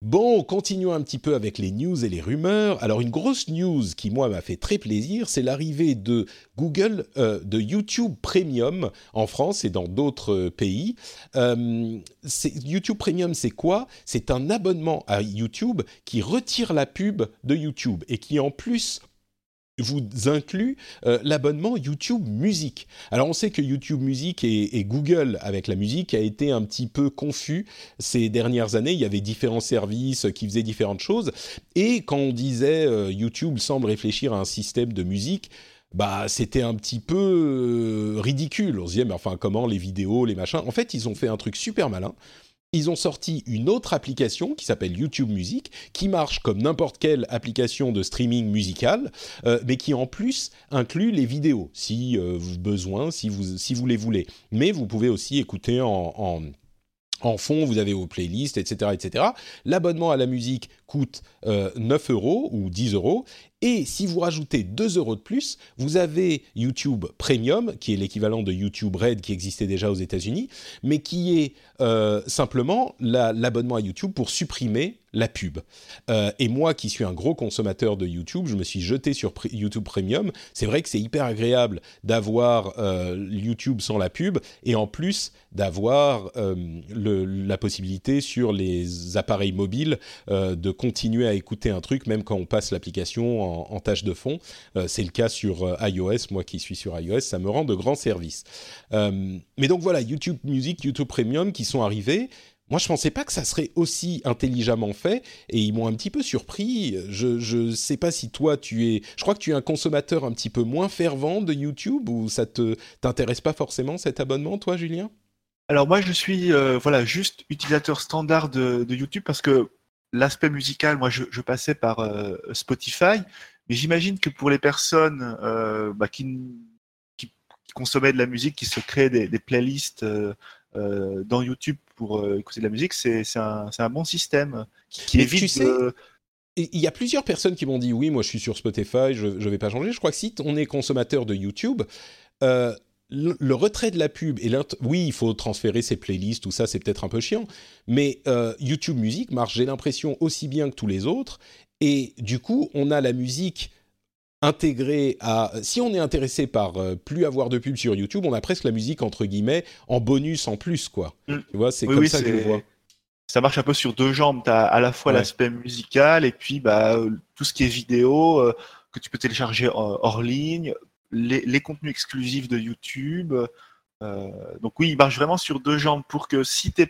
Bon, continuons un petit peu avec les news et les rumeurs. Alors une grosse news qui moi m'a fait très plaisir, c'est l'arrivée de Google, euh, de YouTube Premium en France et dans d'autres pays. Euh, YouTube Premium, c'est quoi? C'est un abonnement à YouTube qui retire la pub de YouTube et qui en plus vous inclut euh, l'abonnement YouTube Music. Alors on sait que YouTube Music et, Google avec la musique a été un petit peu confus ces dernières années. Il y avait différents services qui faisaient différentes choses et quand on disait euh, YouTube semble réfléchir à un système de musique, bah c'était un petit peu euh, ridicule. On se disait mais enfin comment les vidéos, les machins. En fait ils ont fait un truc super malin ils ont sorti une autre application qui s'appelle YouTube Music, qui marche comme n'importe quelle application de streaming musical, euh, mais qui en plus inclut les vidéos, si euh, besoin, si vous, si vous les voulez. Mais vous pouvez aussi écouter en, en fond, vous avez vos playlists, etc., etc. L'abonnement à la musique coûte euh, 9 euros ou 10 euros. Et si vous rajoutez 2 euros de plus, vous avez YouTube Premium, qui est l'équivalent de YouTube Red qui existait déjà aux États-Unis, mais qui est euh, simplement l'abonnement la, à YouTube pour supprimer la pub. Euh, et moi, qui suis un gros consommateur de YouTube, je me suis jeté sur YouTube Premium. C'est vrai que c'est hyper agréable d'avoir euh, YouTube sans la pub et en plus d'avoir euh, la possibilité sur les appareils mobiles de continuer à écouter un truc même quand on passe l'application en, en, tâche de fond. c'est le cas sur iOS. Moi qui suis sur iOS, ça me rend de grands services. mais donc voilà, YouTube Music, YouTube Premium qui sont arrivés moi, je pensais pas que ça serait aussi intelligemment fait et ils m'ont un petit peu surpris. Je ne sais pas si toi tu es. Je crois que tu es un consommateur un petit peu moins fervent de YouTube ou ça te t'intéresse pas forcément cet abonnement, toi, Julien? Alors moi, je suis euh, voilà juste utilisateur standard de, YouTube parce que l'aspect musical, moi, je, passais par euh, Spotify, mais j'imagine que pour les personnes euh, bah, qui, consommaient de la musique, qui se des, des playlists euh, dans YouTube pour euh, écouter de la musique, c'est un, un, bon système qui, évite tu sais, Il y a plusieurs personnes qui m'ont dit oui, moi je suis sur Spotify, je ne vais pas changer. Je crois que si on est consommateur de YouTube, euh, le, retrait de la pub et oui, il faut transférer ses playlists, tout ça, c'est peut-être un peu chiant, mais YouTube Music marche, j'ai l'impression, aussi bien que tous les autres. Et du coup, on a la musique intégré à... Si on est intéressé par euh, plus avoir de pub sur YouTube, on a presque la musique, entre guillemets, en bonus en plus, quoi. Mm. Tu vois, c'est comme ça que je vois. Ça marche un peu sur deux jambes. Tu as à la fois l'aspect musical et puis bah, euh, tout ce qui est vidéo euh, que tu peux télécharger hors ligne, les, contenus exclusifs de YouTube. donc oui, il marche vraiment sur deux jambes pour que si tu n'es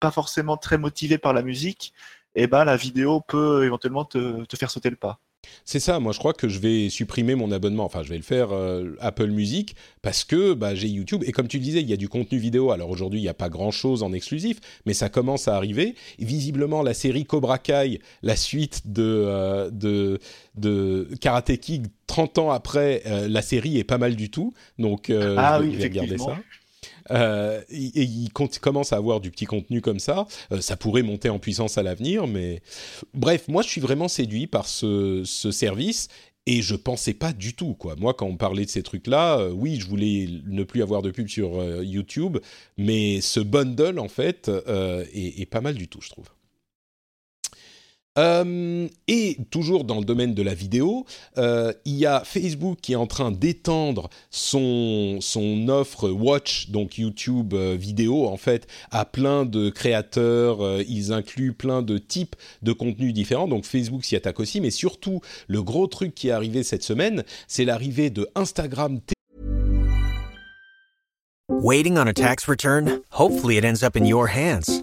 pas forcément très motivé par la musique, eh ben, la vidéo peut éventuellement te, te faire sauter le pas. C'est ça, moi je crois que je vais supprimer mon abonnement, enfin je vais le faire euh, Apple Music parce que bah, j'ai YouTube et comme tu le disais, il y a du contenu vidéo. Alors aujourd'hui, il n'y a pas grand-chose en exclusif, mais ça commence à arriver. visiblement, la série Cobra Kai, la suite de, euh, de, de Karate Kid 30 ans après, euh, la série est pas mal du tout. Donc ah, je vais regarder ça. Euh, il commence à avoir du petit contenu comme ça. Euh, ça pourrait monter en puissance à l'avenir, mais bref, moi je suis vraiment séduit par ce, service et je pensais pas du tout quoi. Moi quand on parlait de ces trucs là, euh, oui, je voulais ne plus avoir de pub sur YouTube, mais ce bundle en fait est, pas mal du tout, je trouve. Euh, et toujours dans le domaine de la vidéo, euh, il y a Facebook qui est en train d'étendre son, offre Watch, donc YouTube euh, vidéo, en fait, à plein de créateurs. ils incluent plein de types de contenus différents. Donc Facebook s'y attaque aussi, mais surtout, le gros truc qui est arrivé cette semaine, c'est l'arrivée de Instagram Waiting on a tax return? Hopefully it ends up in your hands.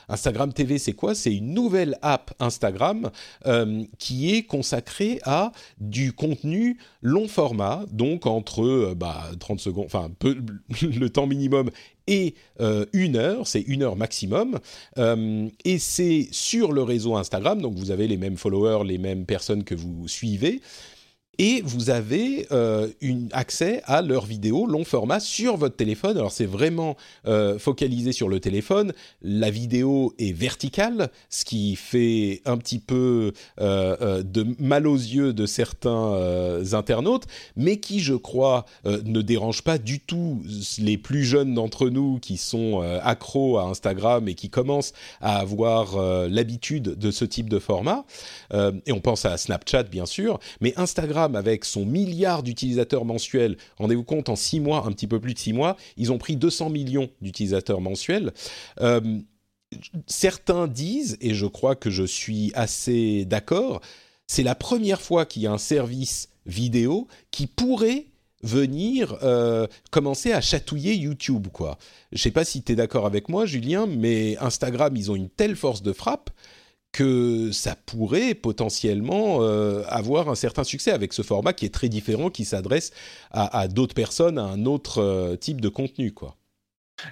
Instagram TV, c'est quoi? C'est une nouvelle app Instagram euh, qui est consacrée à du contenu long format, donc entre euh, bah, 30 secondes, enfin le temps minimum et euh, une heure, c'est une heure maximum, et c'est sur le réseau Instagram, donc vous avez les mêmes followers, les mêmes personnes que vous suivez, et vous avez euh, une accès à leurs vidéos long format sur votre téléphone. Alors c'est vraiment euh, focalisé sur le téléphone. La vidéo est verticale, ce qui fait un petit peu euh, de mal aux yeux de certains internautes, mais qui, je crois, ne dérange pas du tout les plus jeunes d'entre nous qui sont accros à Instagram et qui commencent à avoir l'habitude de ce type de format. et on pense à Snapchat, bien sûr, mais Instagram avec son milliard d'utilisateurs mensuels, rendez-vous compte, en six mois, un petit peu plus de six mois, ils ont pris 200 millions d'utilisateurs mensuels. Euh, certains disent, et je crois que je suis assez d'accord, c'est la première fois qu'il y a un service vidéo qui pourrait venir euh, commencer à chatouiller YouTube, quoi. Je sais pas si tu es d'accord avec moi, Julien, mais Instagram, ils ont une telle force de frappe que ça pourrait potentiellement euh, avoir un certain succès avec ce format qui est très différent, qui s'adresse à, d'autres personnes, à un autre euh, type de contenu, quoi.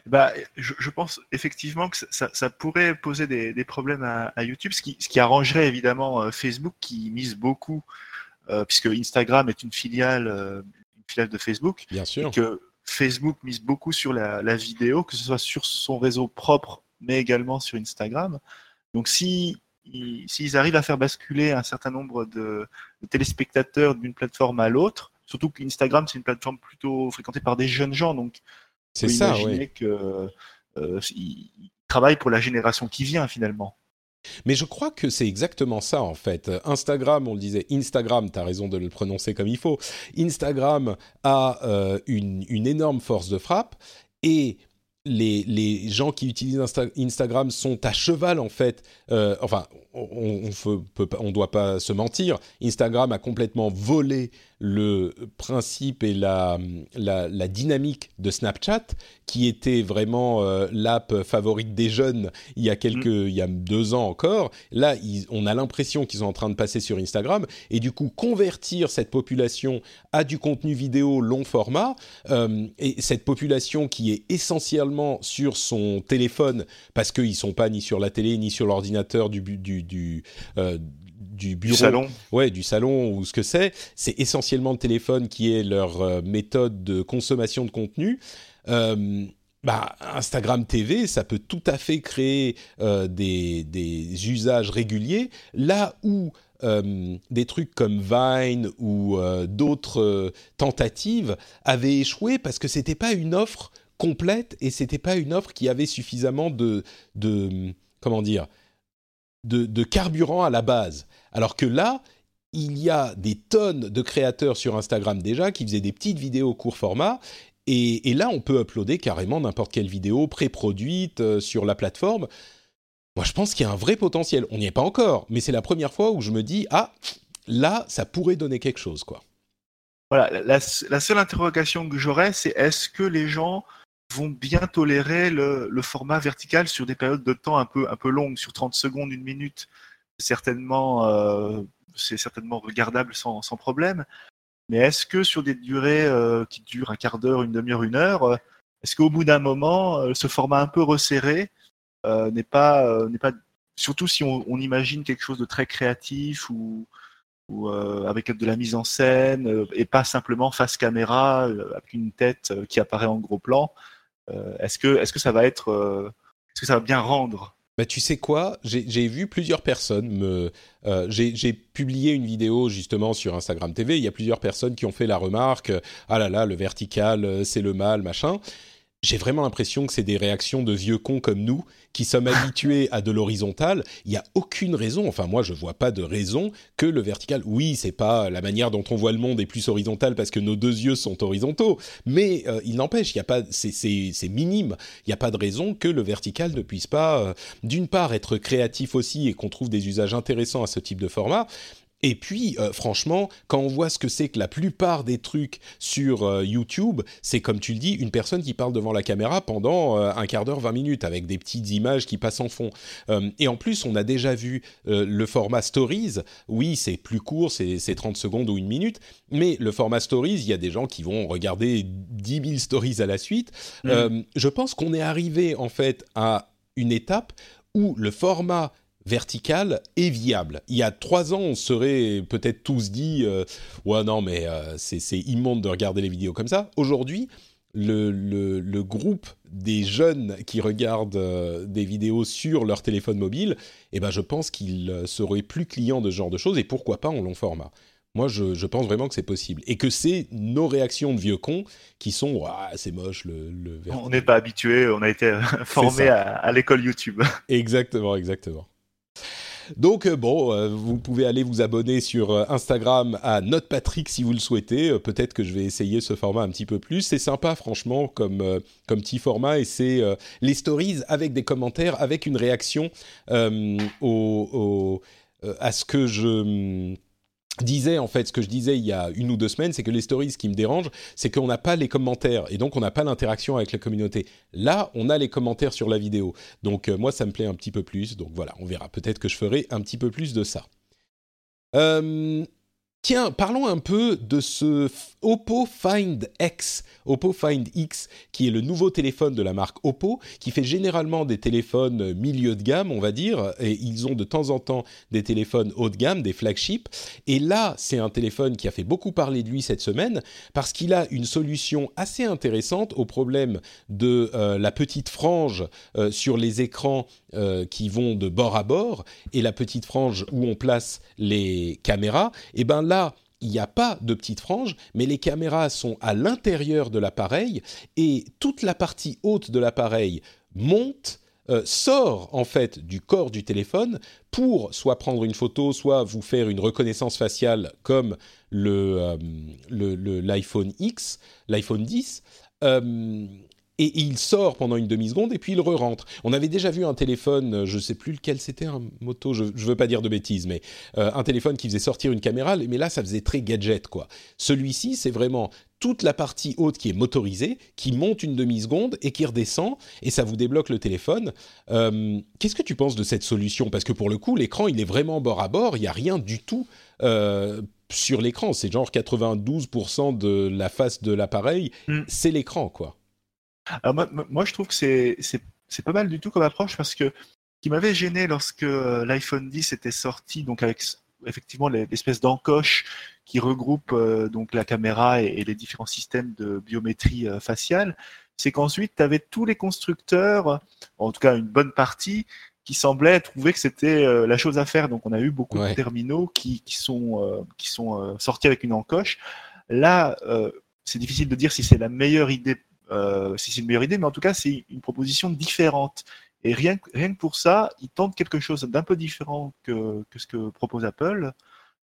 bah, je, je, pense effectivement que ça, ça pourrait poser des, des problèmes à, à, YouTube, ce qui, ce qui arrangerait évidemment euh, Facebook qui mise beaucoup, euh, puisque Instagram est une filiale, une filiale de Facebook. Bien sûr. que Facebook mise beaucoup sur la, la, vidéo, que ce soit sur son réseau propre, mais également sur Instagram. Donc si s'ils arrivent à faire basculer un certain nombre de, de téléspectateurs d'une plateforme à l'autre, surtout qu'Instagram c'est une plateforme plutôt fréquentée par des jeunes gens, donc c'est ça, oui. que euh, travaille pour la génération qui vient finalement. Mais je crois que c'est exactement ça en fait. Instagram, on le disait, Instagram, tu as raison de le prononcer comme il faut. Instagram a euh, une, une, énorme force de frappe et les, gens qui utilisent Insta Instagram sont à cheval en fait. Euh, enfin, on ne on doit pas se mentir. Instagram a complètement volé le principe et la, la, la, dynamique de Snapchat, qui était vraiment euh, l'app favorite des jeunes il y a quelques, mm. il y a deux ans encore. Là, ils, on a l'impression qu'ils sont en train de passer sur Instagram et du coup convertir cette population à du contenu vidéo long format euh, et cette population qui est essentiellement sur son téléphone parce qu'ils sont pas ni sur la télé ni sur l'ordinateur du, du, du euh, du bureau, du salon, ouais, du salon ou ce que c'est, c'est essentiellement le téléphone qui est leur euh, méthode de consommation de contenu. Euh, bah, Instagram TV, ça peut tout à fait créer euh, des, des, usages réguliers, là où euh, des trucs comme Vine ou euh, d'autres tentatives avaient échoué parce que c'était pas une offre complète et c'était pas une offre qui avait suffisamment de, de comment dire, de, de carburant à la base. Alors que là, il y a des tonnes de créateurs sur Instagram déjà qui faisaient des petites vidéos court format. Et, là, on peut uploader carrément n'importe quelle vidéo pré-produite euh, sur la plateforme. Moi, je pense qu'il y a un vrai potentiel. On n'y est pas encore, mais c'est la première fois où je me dis ah là, ça pourrait donner quelque chose. Voilà, la, seule interrogation que j'aurais, c'est est-ce que les gens vont bien tolérer le, le, format vertical sur des périodes de temps un peu, un peu longues, sur 30 secondes, une minute? Certainement, euh, c'est certainement regardable sans, sans problème. Mais est-ce que sur des durées euh, qui durent un quart d'heure, une demi-heure, une heure, euh, est-ce qu'au bout d'un moment, ce format un peu resserré n'est pas, n'est pas, surtout si on, on, imagine quelque chose de très créatif ou, ou avec de la mise en scène et pas simplement face caméra avec une tête qui apparaît en gros plan, est-ce que, est-ce que ça va être, est-ce que ça va bien rendre bah, tu sais quoi? J'ai vu plusieurs personnes me. Euh, J'ai publié une vidéo justement sur Instagram TV. Il y a plusieurs personnes qui ont fait la remarque Ah là là, le vertical, euh, c'est le mal, machin j'ai vraiment l'impression que c'est des réactions de vieux cons comme nous qui sommes habitués à de l'horizontal. Il n'y a aucune raison, enfin moi je vois pas de raison que le vertical. Oui, c'est pas la manière dont on voit le monde est plus horizontal parce que nos deux yeux sont horizontaux, mais euh, il n'empêche, il y a pas, c'est minime. Il n'y a pas de raison que le vertical ne puisse pas, euh, d'une part, être créatif aussi et qu'on trouve des usages intéressants à ce type de format, et puis, euh, franchement, quand on voit ce que c'est que la plupart des trucs sur euh, YouTube, c'est comme tu le dis, une personne qui parle devant la caméra pendant euh, un quart d'heure, 20 minutes, avec des petites images qui passent en fond. Et en plus, on a déjà vu le format Stories. Oui, c'est plus court, c'est 30 secondes ou une minute, mais le format Stories, il y a des gens qui vont regarder 10 000 stories à la suite. Mmh. je pense qu'on est arrivé, en fait, à une étape où le format verticale est viable. Il y a trois ans, on serait peut-être tous dit euh, ouais non mais euh, c'est immonde de regarder les vidéos comme ça. Aujourd'hui, le, le, le, groupe des jeunes qui regardent euh, des vidéos sur leur téléphone mobile, eh ben je pense qu'ils seraient plus clients de ce genre de choses et pourquoi pas en long format. Moi, je, je pense vraiment que c'est possible. Et que c'est nos réactions de vieux cons qui sont c'est moche le, le On n'est pas habitué, on a été formé à, à l'école YouTube. Exactement, exactement. Donc euh, bon, euh, vous pouvez aller vous abonner sur euh, Instagram à NotePatrick si vous le souhaitez. Peut-être que je vais essayer ce format un petit peu plus. C'est sympa franchement comme, petit format et c'est les stories avec des commentaires, avec une réaction à ce que je disais en fait ce que je disais il y a une ou deux semaines, c'est que les stories, ce qui me dérange, c'est qu'on n'a pas les commentaires et donc on n'a pas l'interaction avec la communauté. Là, on a les commentaires sur la vidéo. Donc euh, moi, ça me plaît un petit peu plus. Donc voilà, on verra. Peut-être que je ferai un petit peu plus de ça. Euh, Tiens, parlons un peu de ce Oppo Find X, Oppo Find X, qui est le nouveau téléphone de la marque Oppo, qui fait généralement des téléphones milieu de gamme, on va dire, et ils ont de temps en temps des téléphones haut de gamme, des flagships. Et là, c'est un téléphone qui a fait beaucoup parler de lui cette semaine, parce qu'il a une solution assez intéressante au problème de euh, la petite frange euh, sur les écrans euh, qui vont de bord à bord, et la petite frange où on place les caméras. Et ben là, il n'y a pas de petite frange, mais les caméras sont à l'intérieur de l'appareil et toute la partie haute de l'appareil monte, euh, sort en fait du corps du téléphone pour soit prendre une photo, soit vous faire une reconnaissance faciale comme le, euh, l'iPhone X, l'iPhone 10 et il sort pendant une demi-seconde et puis il re-rentre. On avait déjà vu un téléphone, euh, je ne sais plus lequel c'était, un moto, je ne veux pas dire de bêtises, mais euh, un téléphone qui faisait sortir une caméra, mais là ça faisait très gadget quoi. Celui-ci c'est vraiment toute la partie haute qui est motorisée, qui monte une demi-seconde et qui redescend, et ça vous débloque le téléphone. Euh, qu'est-ce que tu penses de cette solution? Parce que pour le coup, l'écran, il est vraiment bord à bord, il n'y a rien du tout sur l'écran. C'est genre 92% de la face de l'appareil, mm. c'est l'écran, quoi. Alors moi, je trouve que c'est, c'est, pas mal du tout comme approche parce que ce qui m'avait gêné lorsque euh, l'iPhone 10 était sorti, donc avec effectivement l'espèce d'encoche qui regroupe euh, donc la caméra et, les différents systèmes de biométrie euh, faciale, c'est qu'ensuite tu avais tous les constructeurs, en tout cas une bonne partie, qui semblaient trouver que c'était la chose à faire. Donc on a eu beaucoup de terminaux qui, qui sont, qui sont sortis avec une encoche. Là, c'est difficile de dire si c'est la meilleure idée euh, si c'est une meilleure idée, mais en tout cas, c'est une proposition différente. Et rien, rien que pour ça, ils tentent quelque chose d'un peu différent que, que, ce que propose Apple.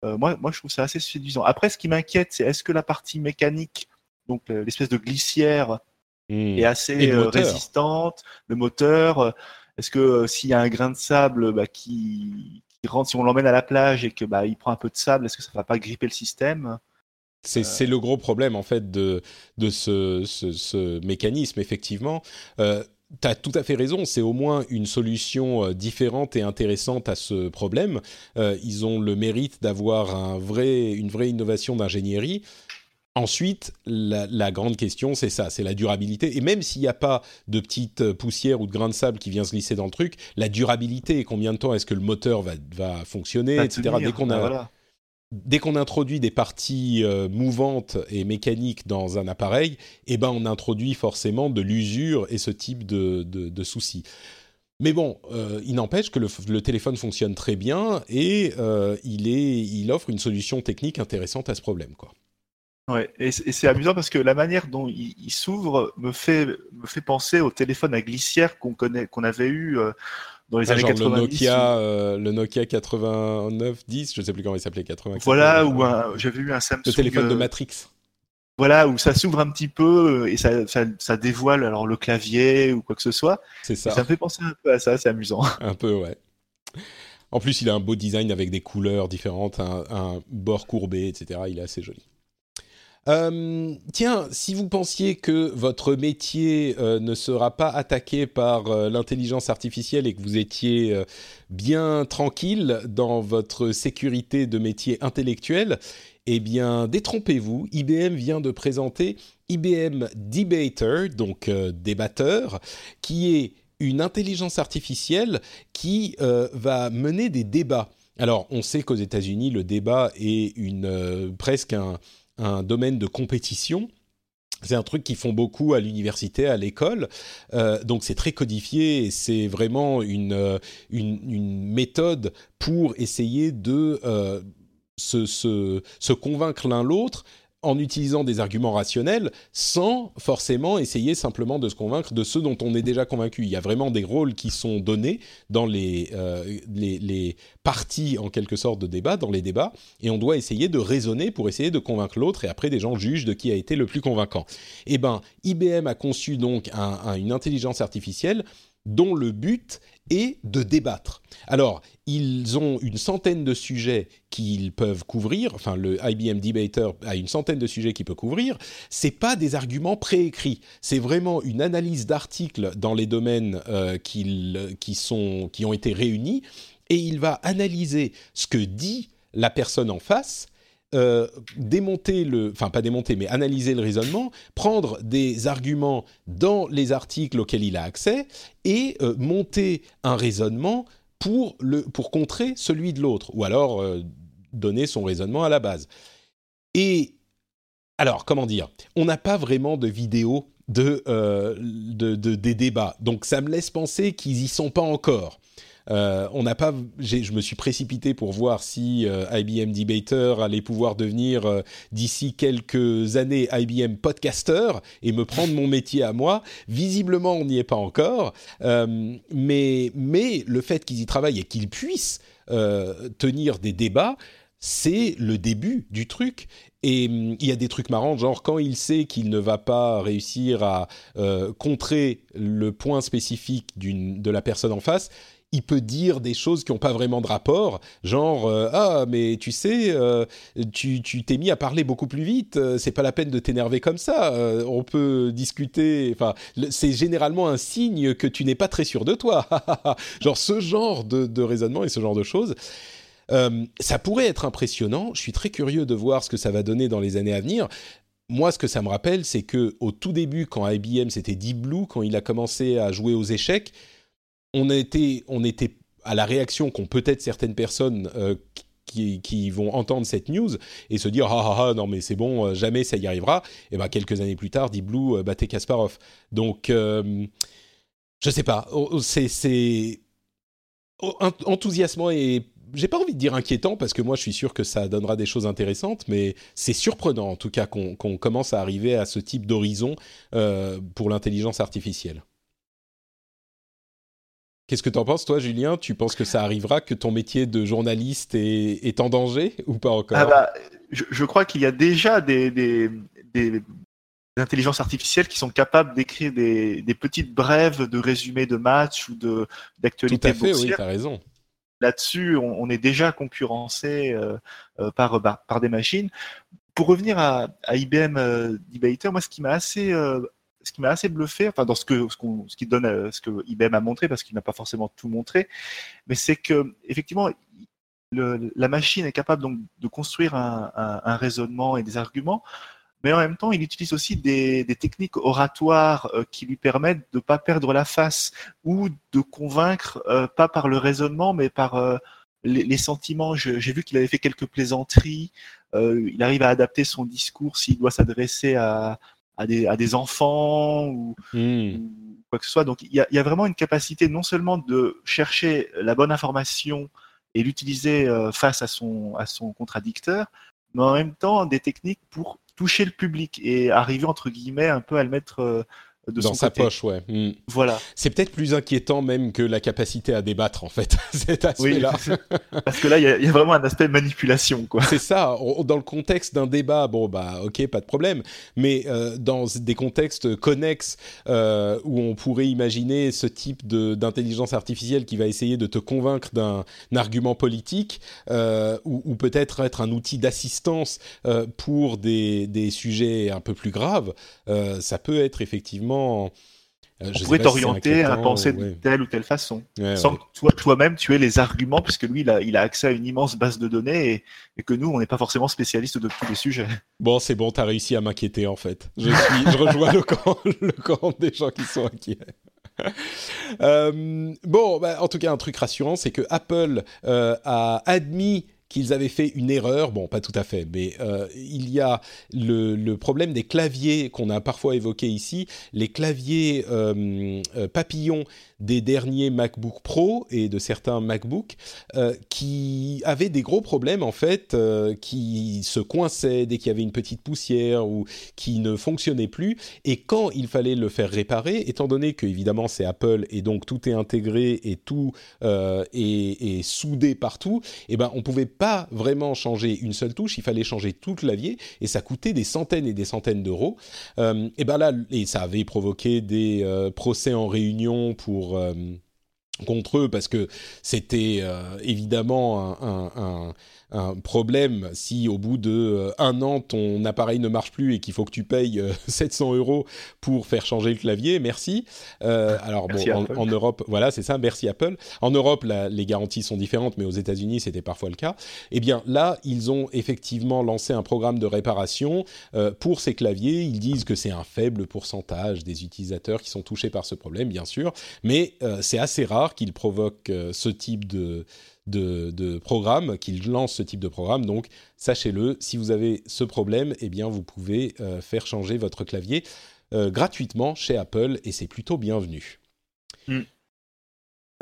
Euh, moi, moi, je trouve ça assez séduisant. Après, ce qui m'inquiète, c'est est-ce que la partie mécanique, donc euh, l'espèce de glissière, hmm. est assez résistante, le moteur. Est-ce que s'il y a un grain de sable bah, qui, qui, rentre, si on l'emmène à la plage et que bah, il prend un peu de sable, est-ce que ça ne va pas gripper le système? C'est le gros problème en fait de, de ce, ce, mécanisme, effectivement. Euh, tu as tout à fait raison, c'est au moins une solution euh, différente et intéressante à ce problème. Euh, ils ont le mérite d'avoir un vrai, une vraie innovation d'ingénierie. Ensuite, la, la, grande question, c'est ça, c'est la durabilité. Et même s'il n'y a pas de petites poussières ou de grains de sable qui vient se glisser dans le truc, la durabilité, combien de temps est-ce que le moteur va, va fonctionner, etc. Dès qu'on a, dès qu'on introduit des parties euh, mouvantes et mécaniques dans un appareil, eh ben on introduit forcément de l'usure et ce type de, soucis. Mais bon, euh, il n'empêche que le, téléphone fonctionne très bien et euh, il, il offre une solution technique intéressante à ce problème. Ouais, et c'est amusant parce que la manière dont il, s'ouvre me fait, me fait penser au téléphone à glissière qu'on qu'on avait eu dans les ah, années 90. Le Nokia, euh, le Nokia 8910, je sais plus comment il s'appelait, 80. Voilà, où j'avais eu un Samsung. Le téléphone de euh, Matrix. Voilà, où ça s'ouvre un petit peu euh, et ça, ça, ça, dévoile alors le clavier ou quoi que ce soit. C'est ça. ça me fait penser un peu à ça, c'est amusant. Un peu, ouais. En plus, il a un beau design avec des couleurs différentes, un, un bord courbé, etc. Il est assez joli. Euh, tiens, si vous pensiez que votre métier euh, ne sera pas attaqué par euh, l'intelligence artificielle et que vous étiez bien tranquille dans votre sécurité de métier intellectuel, eh bien, détrompez-vous. IBM vient de présenter IBM Debater, donc débatteur, qui est une intelligence artificielle qui va mener des débats. Alors, on sait qu'aux États-Unis, le débat est une, presque un, un domaine de compétition. C'est un truc qu'ils font beaucoup à l'université, à l'école. Euh, donc c'est très codifié et c'est vraiment une, euh, méthode pour essayer de euh, se, convaincre l'un l'autre en utilisant des arguments rationnels sans forcément essayer simplement de se convaincre de ceux dont on est déjà convaincu. Il y a vraiment des rôles qui sont donnés dans les, euh, les, parties en quelque sorte de débat, dans les débats, et on doit essayer de raisonner pour essayer de convaincre l'autre, et après des gens jugent de qui a été le plus convaincant. Eh ben, IBM a conçu donc une intelligence artificielle dont le but est de débattre. Alors, ils ont une centaine de sujets qu'ils peuvent couvrir, enfin le IBM Debater a une centaine de sujets qu'il peut couvrir, c'est pas des arguments préécrits, c'est vraiment une analyse d'articles dans les domaines euh, qui, sont, qui ont été réunis, et il va analyser ce que dit la personne en face, euh, démonter le, enfin pas démonter, mais analyser le raisonnement, prendre des arguments dans les articles auxquels il a accès et euh, monter un raisonnement pour le, pour contrer celui de l'autre, ou alors euh, donner son raisonnement à la base. Et alors, comment dire On n'a pas vraiment de vidéo de, de, de, des débats, donc ça me laisse penser qu'ils y sont pas encore. Euh, on n'a pas, je me suis précipité pour voir si euh, IBM Debater allait pouvoir devenir euh, d'ici quelques années IBM Podcaster et me prendre mon métier à moi. Visiblement, on n'y est pas encore, mais mais le fait qu'ils y travaillent et qu'ils puissent tenir des débats, c'est le début du truc. Et hum, il y a des trucs marrants, genre quand il sait qu'il ne va pas réussir à contrer le point spécifique de la personne en face, il peut dire des choses qui n'ont pas vraiment de rapport, genre euh, ah mais tu sais euh, tu t'es mis à parler beaucoup plus vite, euh, c'est pas la peine de t'énerver comme ça, on peut discuter. Enfin c'est généralement un signe que tu n'es pas très sûr de toi. genre ce genre de, raisonnement et ce genre de choses. ça pourrait être impressionnant. Je suis très curieux de voir ce que ça va donner dans les années à venir moi, ce que ça me rappelle, c'est que au tout début, quand IBM c'était Deep Blue, quand il a commencé à jouer aux échecs, on était, on était à la réaction qu'ont peut-être certaines personnes euh, qui, vont entendre cette news et se dire ah ah ah non mais c'est bon euh, jamais ça y arrivera. Et ben quelques années plus tard Deep Blue euh, battait Kasparov. Donc euh, je sais pas. Oh, oh, c'est oh, enthousiasmant et j'ai pas envie de dire inquiétant parce que moi je suis sûr que ça donnera des choses intéressantes, mais c'est surprenant en tout cas qu'on commence à arriver à ce type d'horizon pour l'intelligence artificielle. Qu'est-ce que tu en penses, toi, Julien? Tu penses que ça arrivera, que ton métier de journaliste est, en danger ou pas encore? Ah bah, je, crois qu'il y a déjà des, des, intelligences artificielles qui sont capables d'écrire des, petites brèves de résumés de matchs ou de d'actualités Tout à fait, oui, tu as raison. Là-dessus, on, est déjà concurrencé euh, euh, par, bah, par des machines. Pour revenir à, IBM euh, Debater, moi, ce qui m'a assez ce qui m'a assez bluffé, enfin dans ce que ce, ce qui donne euh, ce que IBM a montré, parce qu'il n'a pas forcément tout montré, mais c'est que effectivement la machine est capable donc de construire un, raisonnement et des arguments, mais en même temps, il utilise aussi des, techniques oratoires euh, qui lui permettent de pas perdre la face ou de convaincre euh, pas par le raisonnement, mais par les, sentiments. J'ai vu qu'il avait fait quelques plaisanteries. il arrive à adapter son discours s'il doit s'adresser à, à des, à des enfants ou, hmm. quoi que ce soit. Donc il y a, y a, vraiment une capacité non seulement de chercher la bonne information et l'utiliser euh, face à son, à son contradicteur, mais en même temps des techniques pour toucher le public et arriver entre guillemets un peu à le mettre dans sa poche, ouais. Hmm. Voilà. C'est peut-être plus inquiétant même que la capacité à débattre, en fait, cet aspect-là. parce que là, il y, a vraiment un aspect manipulation, quoi. C'est ça. Dans le contexte d'un débat, bon, bah, ok, pas de problème. Mais euh, dans des contextes connexes euh, où on pourrait imaginer ce type d'intelligence artificielle qui va essayer de te convaincre d'un argument politique euh, ou, ou peut-être être un outil d'assistance pour des, des, sujets un peu plus graves, ça peut être effectivement euh, on pourrait t'orienter à penser de telle ou telle façon, sans que toi, toi-même tu aies les arguments, puisque lui, il a, il a, accès à une immense base de données et, que nous, on n'est pas forcément spécialistes de tous les sujets. Bon, c'est bon, tu as réussi à m'inquiéter en fait. Je, suis, je rejoins le camp, le camp des gens qui sont inquiets. Euh, bon, bah, en tout cas, un truc rassurant, c'est que Apple euh, a admis qu'ils avaient fait une erreur. Bon, pas tout à fait, mais euh, il y a le, problème des claviers qu'on a parfois évoqué ici. Les claviers euh, euh, papillons des derniers MacBook Pro et de certains MacBook euh, qui avaient des gros problèmes en fait, euh, qui se coinçaient dès qu'il y avait une petite poussière ou qui ne fonctionnaient plus. Et quand il fallait le faire réparer, étant donné que évidemment c'est Apple et donc tout est intégré et tout euh, est, soudé partout, et eh ben on pouvait pas vraiment changer une seule touche, il fallait changer tout le clavier et ça coûtait des centaines et des centaines d'euros. et ben là, et ça avait provoqué des procès en réunion pour euh, contre eux parce que c'était évidemment un, un, un problème si au bout de euh, un an ton appareil ne marche plus et qu'il faut que tu payes 700 euh, euros pour faire changer le clavier. Merci. Euh, alors bon, en, Europe, voilà, c'est ça. Merci Apple. En Europe, les garanties sont différentes, mais aux États-Unis, c'était parfois le cas. Eh bien, là, ils ont effectivement lancé un programme de réparation pour ces claviers. Ils disent que c'est un faible pourcentage des utilisateurs qui sont touchés par ce problème, bien sûr, mais c'est assez rare qu'ils provoquent ce type de de, programme, qu'il lance ce type de programme. Donc, sachez-le, si vous avez ce problème, eh bien, vous pouvez euh, faire changer votre clavier euh, gratuitement chez Apple et c'est plutôt bienvenu. Mm.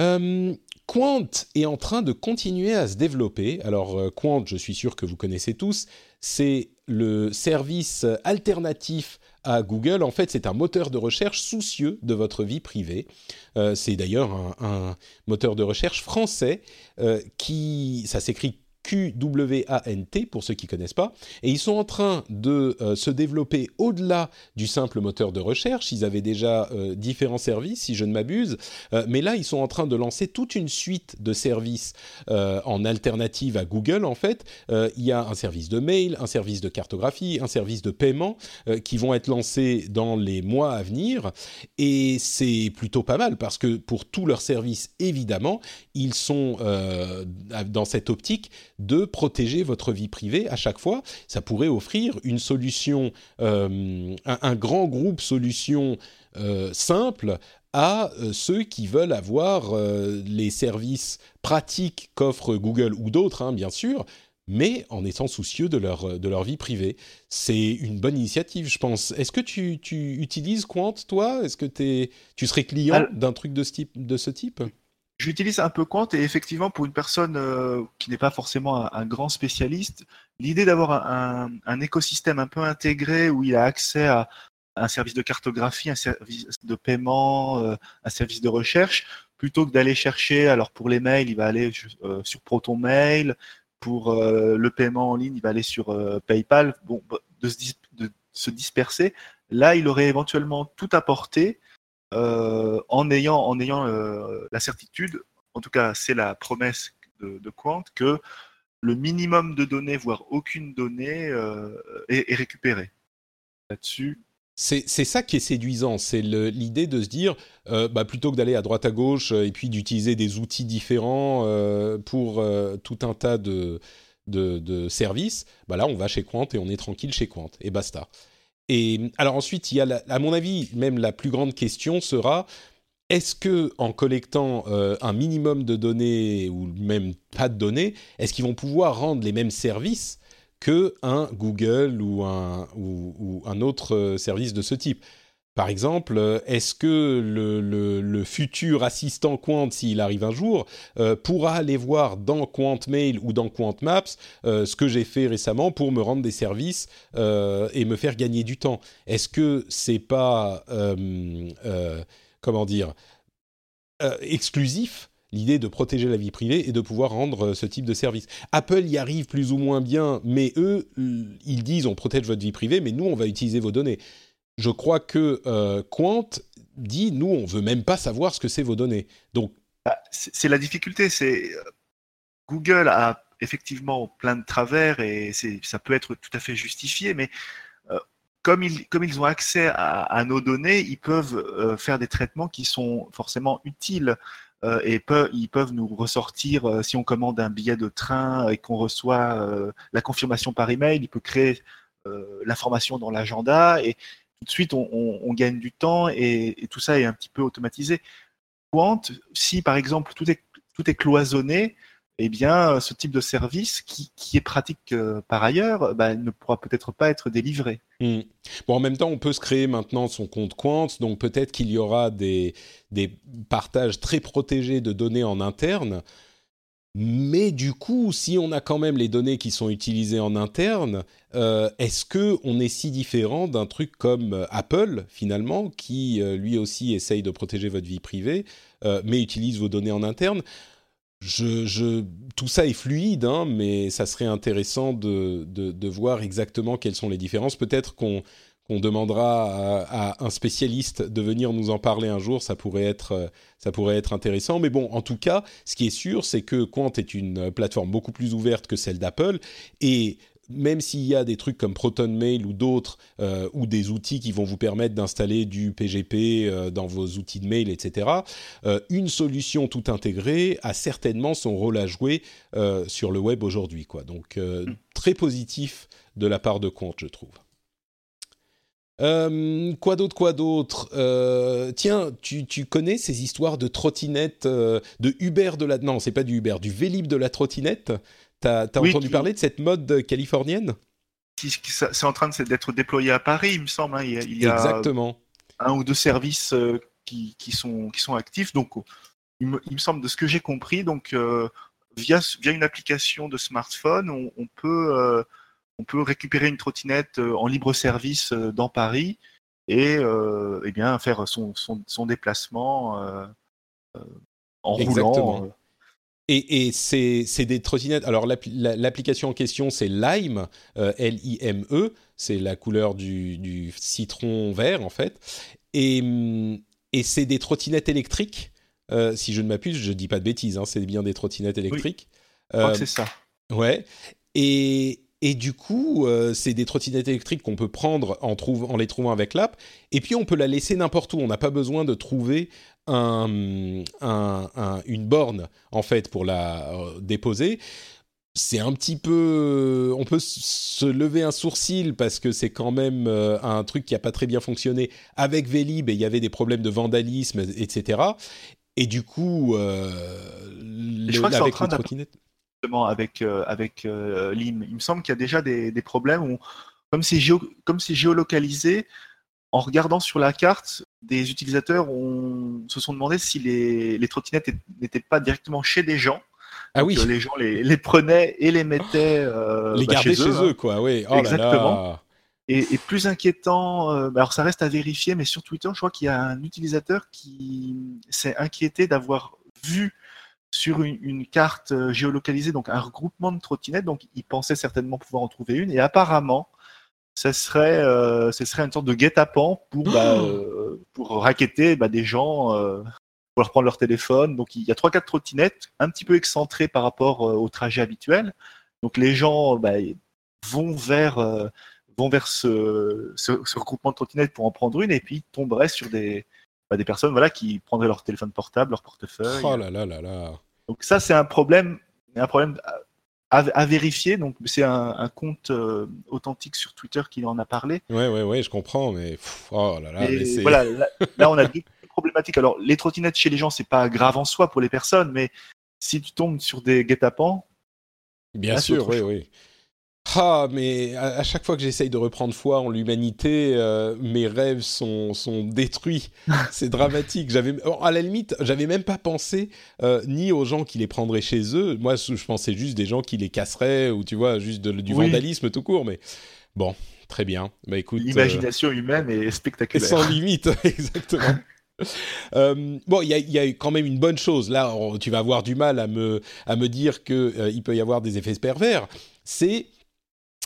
Euh, Quant est en train de continuer à se développer. Alors, Quant, je suis sûr que vous connaissez tous, c'est le service alternatif Google. En fait, c'est un moteur de recherche soucieux de votre vie privée. Euh, c'est d'ailleurs un, moteur de recherche français euh, qui, ça s'écrit QWANT pour ceux qui connaissent pas, et ils sont en train de euh, se développer au-delà du simple moteur de recherche. Ils avaient déjà euh, différents services, si je ne m'abuse, euh, mais là ils sont en train de lancer toute une suite de services en alternative à Google. En fait, il y a un service de mail, un service de cartographie, un service de paiement qui vont être lancés dans les mois à venir, et c'est plutôt pas mal parce que pour tous leurs services, évidemment, ils sont dans cette optique de protéger votre vie privée à chaque fois. Ça pourrait offrir une solution, euh, un, grand groupe solution euh, simple à euh, ceux qui veulent avoir les services pratiques qu'offre Google ou d'autres, hein, bien sûr, mais en étant soucieux de leur, de leur vie privée. C'est une bonne initiative, je pense. Est-ce que tu, tu, utilises Quant, toi? Est-ce que es, tu serais client d'un truc de ce type, de ce type? J'utilise un peu Quant et effectivement pour une personne euh, qui n'est pas forcément un, grand spécialiste, l'idée d'avoir un, un, écosystème un peu intégré où il a accès à un service de cartographie, un service de paiement, euh, un service de recherche, plutôt que d'aller chercher, alors pour les mails, il va aller euh, sur Proton Mail, pour le paiement en ligne, il va aller sur PayPal, bon, de se, de se disperser. Là, il aurait éventuellement tout apporté euh, en ayant, en ayant euh, la certitude, en tout cas c'est la promesse de, Quant, que le minimum de données, voire aucune donnée, euh, est, récupérée. Là-dessus, c'est ça qui est séduisant, c'est l'idée de se dire, bah, plutôt que d'aller à droite à gauche et puis d'utiliser des outils différents pour tout un tas de, de, services, bah là on va chez Quant et on est tranquille chez Quant et basta. Et alors ensuite, à mon avis, même la plus grande question sera est-ce que en collectant euh, un minimum de données ou même pas de données, est-ce qu'ils vont pouvoir rendre les mêmes services que un Google ou un, ou un autre euh, service de ce type? Par exemple, euh, est-ce que le, futur assistant Quant, s'il arrive un jour, euh, pourra aller voir dans Quant Mail ou dans Quant Maps euh, ce que j'ai fait récemment pour me rendre des services et me faire gagner du temps? Est-ce que c'est pas comment dire exclusif l'idée de protéger la vie privée et de pouvoir rendre ce type de service? Apple y arrive plus ou moins bien, mais eux, ils disent on protège votre vie privée, mais nous, on va utiliser vos données je crois que euh, Quant dit nous, on veut même pas savoir ce que c'est vos données. Donc, bah, c'est la difficulté. C'est euh, Google a effectivement plein de travers et ça peut être tout à fait justifié, mais euh, comme, ils, comme ils ont accès à, nos données, ils peuvent faire des traitements qui sont forcément utiles. et ils peuvent nous ressortir, si on commande un billet de train et qu'on reçoit la confirmation par email, il peut créer l'information dans l'agenda et, tout de suite on, gagne du temps et, tout ça est un petit peu automatisé. Quant, si par exemple tout est, tout est cloisonné, eh bien ce type de service qui, est pratique euh, par ailleurs bah, ne pourra peut-être pas être délivré. Hmm. Bon, en même temps, on peut se créer maintenant son compte Quant, donc peut-être qu'il y aura des, des partages très protégés de données en interne mais du coup, si on a quand même les données qui sont utilisées en interne, euh, est-ce que on est si différent d'un truc comme euh, Apple finalement, qui euh, lui aussi essaye de protéger votre vie privée, mais utilise vos données en interne? Tout ça est fluide, hein, mais ça serait intéressant de, voir exactement quelles sont les différences. Peut-être qu'on qu'on demandera à, un spécialiste de venir nous en parler un jour. Ça pourrait être, ça pourrait être intéressant. Mais bon, en tout cas, ce qui est sûr, c'est que Quant est une plateforme beaucoup plus ouverte que celle d'Apple et même s'il y a des trucs comme ProtonMail ou d'autres, euh, ou des outils qui vont vous permettre d'installer du PGP euh, dans vos outils de mail, etc., euh, une solution tout intégrée a certainement son rôle à jouer sur le web aujourd'hui. Donc, mm. très positif de la part de Compte, je trouve. Quoi d'autre, quoi d'autre? Tiens, tu, tu, connais ces histoires de trottinettes, de Uber de la... Non, c'est pas du Uber, du Vélib de la trottinette? T'as as entendu parler de cette mode californienne? C'est en train d'être déployé à Paris, il me semble. Hein. Il, y a, Exactement. un ou deux services euh, qui, qui, sont, qui sont actifs. Donc, il me, semble, de ce que j'ai compris, donc euh, via, via une application de smartphone, on, peut, euh, on peut récupérer une trottinette en libre service dans Paris et, et eh bien faire son, son, son déplacement en roulant et, et c'est des trottinettes. Alors l'application en question, c'est Lime, euh, L-I-M-E. C'est la couleur du, citron vert en fait. Et, et c'est des trottinettes électriques. Euh, si je ne m'abuse, je dis pas de bêtises. Hein, c'est bien des trottinettes électriques. Oui, euh, c'est ça. Ouais. Et, et du coup, euh, c'est des trottinettes électriques qu'on peut prendre en, en, les trouvant avec l'app. Et puis, on peut la laisser n'importe où. On n'a pas besoin de trouver un, une borne, en fait, pour la euh, déposer. C'est un petit peu... On peut se lever un sourcil parce que c'est quand même euh, un truc qui n'a pas très bien fonctionné avec Vélib et il y avait des problèmes de vandalisme, etc. Et du coup, je crois que avec les trottinettes avec, euh, avec euh, l'IM. Il me semble qu'il y a déjà des, problèmes où, comme c'est géo, géolocalisé, en regardant sur la carte, des utilisateurs se sont demandé si les, les trottinettes n'étaient pas directement chez des gens. Ah oui. les gens les, prenaient et les mettaient. Euh, les bah, gardaient chez, eux, hein. quoi, oui. Oh Exactement. Et, plus inquiétant, bah, alors ça reste à vérifier, mais sur Twitter, je crois qu'il y a un utilisateur qui s'est inquiété d'avoir vu sur une, carte euh, géolocalisée, donc un regroupement de trottinettes. Donc, il pensait certainement pouvoir en trouver une. Et apparemment, ce serait, euh, ce serait une sorte de guet-apens pour, bah, euh, pour raqueter bah, des gens, pour leur prendre leur téléphone. Donc, il y a trois, quatre trottinettes, un petit peu excentrées par rapport au trajet habituel. Donc, les gens bah, vont vers, vont vers ce, ce, regroupement de trottinettes pour en prendre une et puis tomberaient sur des, des personnes voilà, qui prendraient leur téléphone portable, leur portefeuille. Oh là là là là. Donc ça, c'est un problème, un problème à, vérifier. Donc c'est un, compte euh, authentique sur Twitter qui en a parlé. Ouais, ouais, ouais, je comprends, mais oh là là. voilà, là, on a deux problématiques. Alors les trottinettes chez les gens, c'est pas grave en soi pour les personnes, mais si tu tombes sur des guet-apens. Bien sûr, oui, oui. Ah, mais à, chaque fois que j'essaye de reprendre foi en l'humanité, euh, mes rêves sont, sont détruits. C'est dramatique. J'avais, à la limite, j'avais même pas pensé euh, ni aux gens qui les prendraient chez eux. Moi, je pensais juste des gens qui les casseraient ou tu vois, juste du vandalisme tout court. Mais bon, très bien. Bah écoute. L'imagination humaine est spectaculaire. Sans limite, exactement. bon, il y, a quand même une bonne chose. Là, tu vas avoir du mal à me, à me dire qu'il il peut y avoir des effets pervers. C'est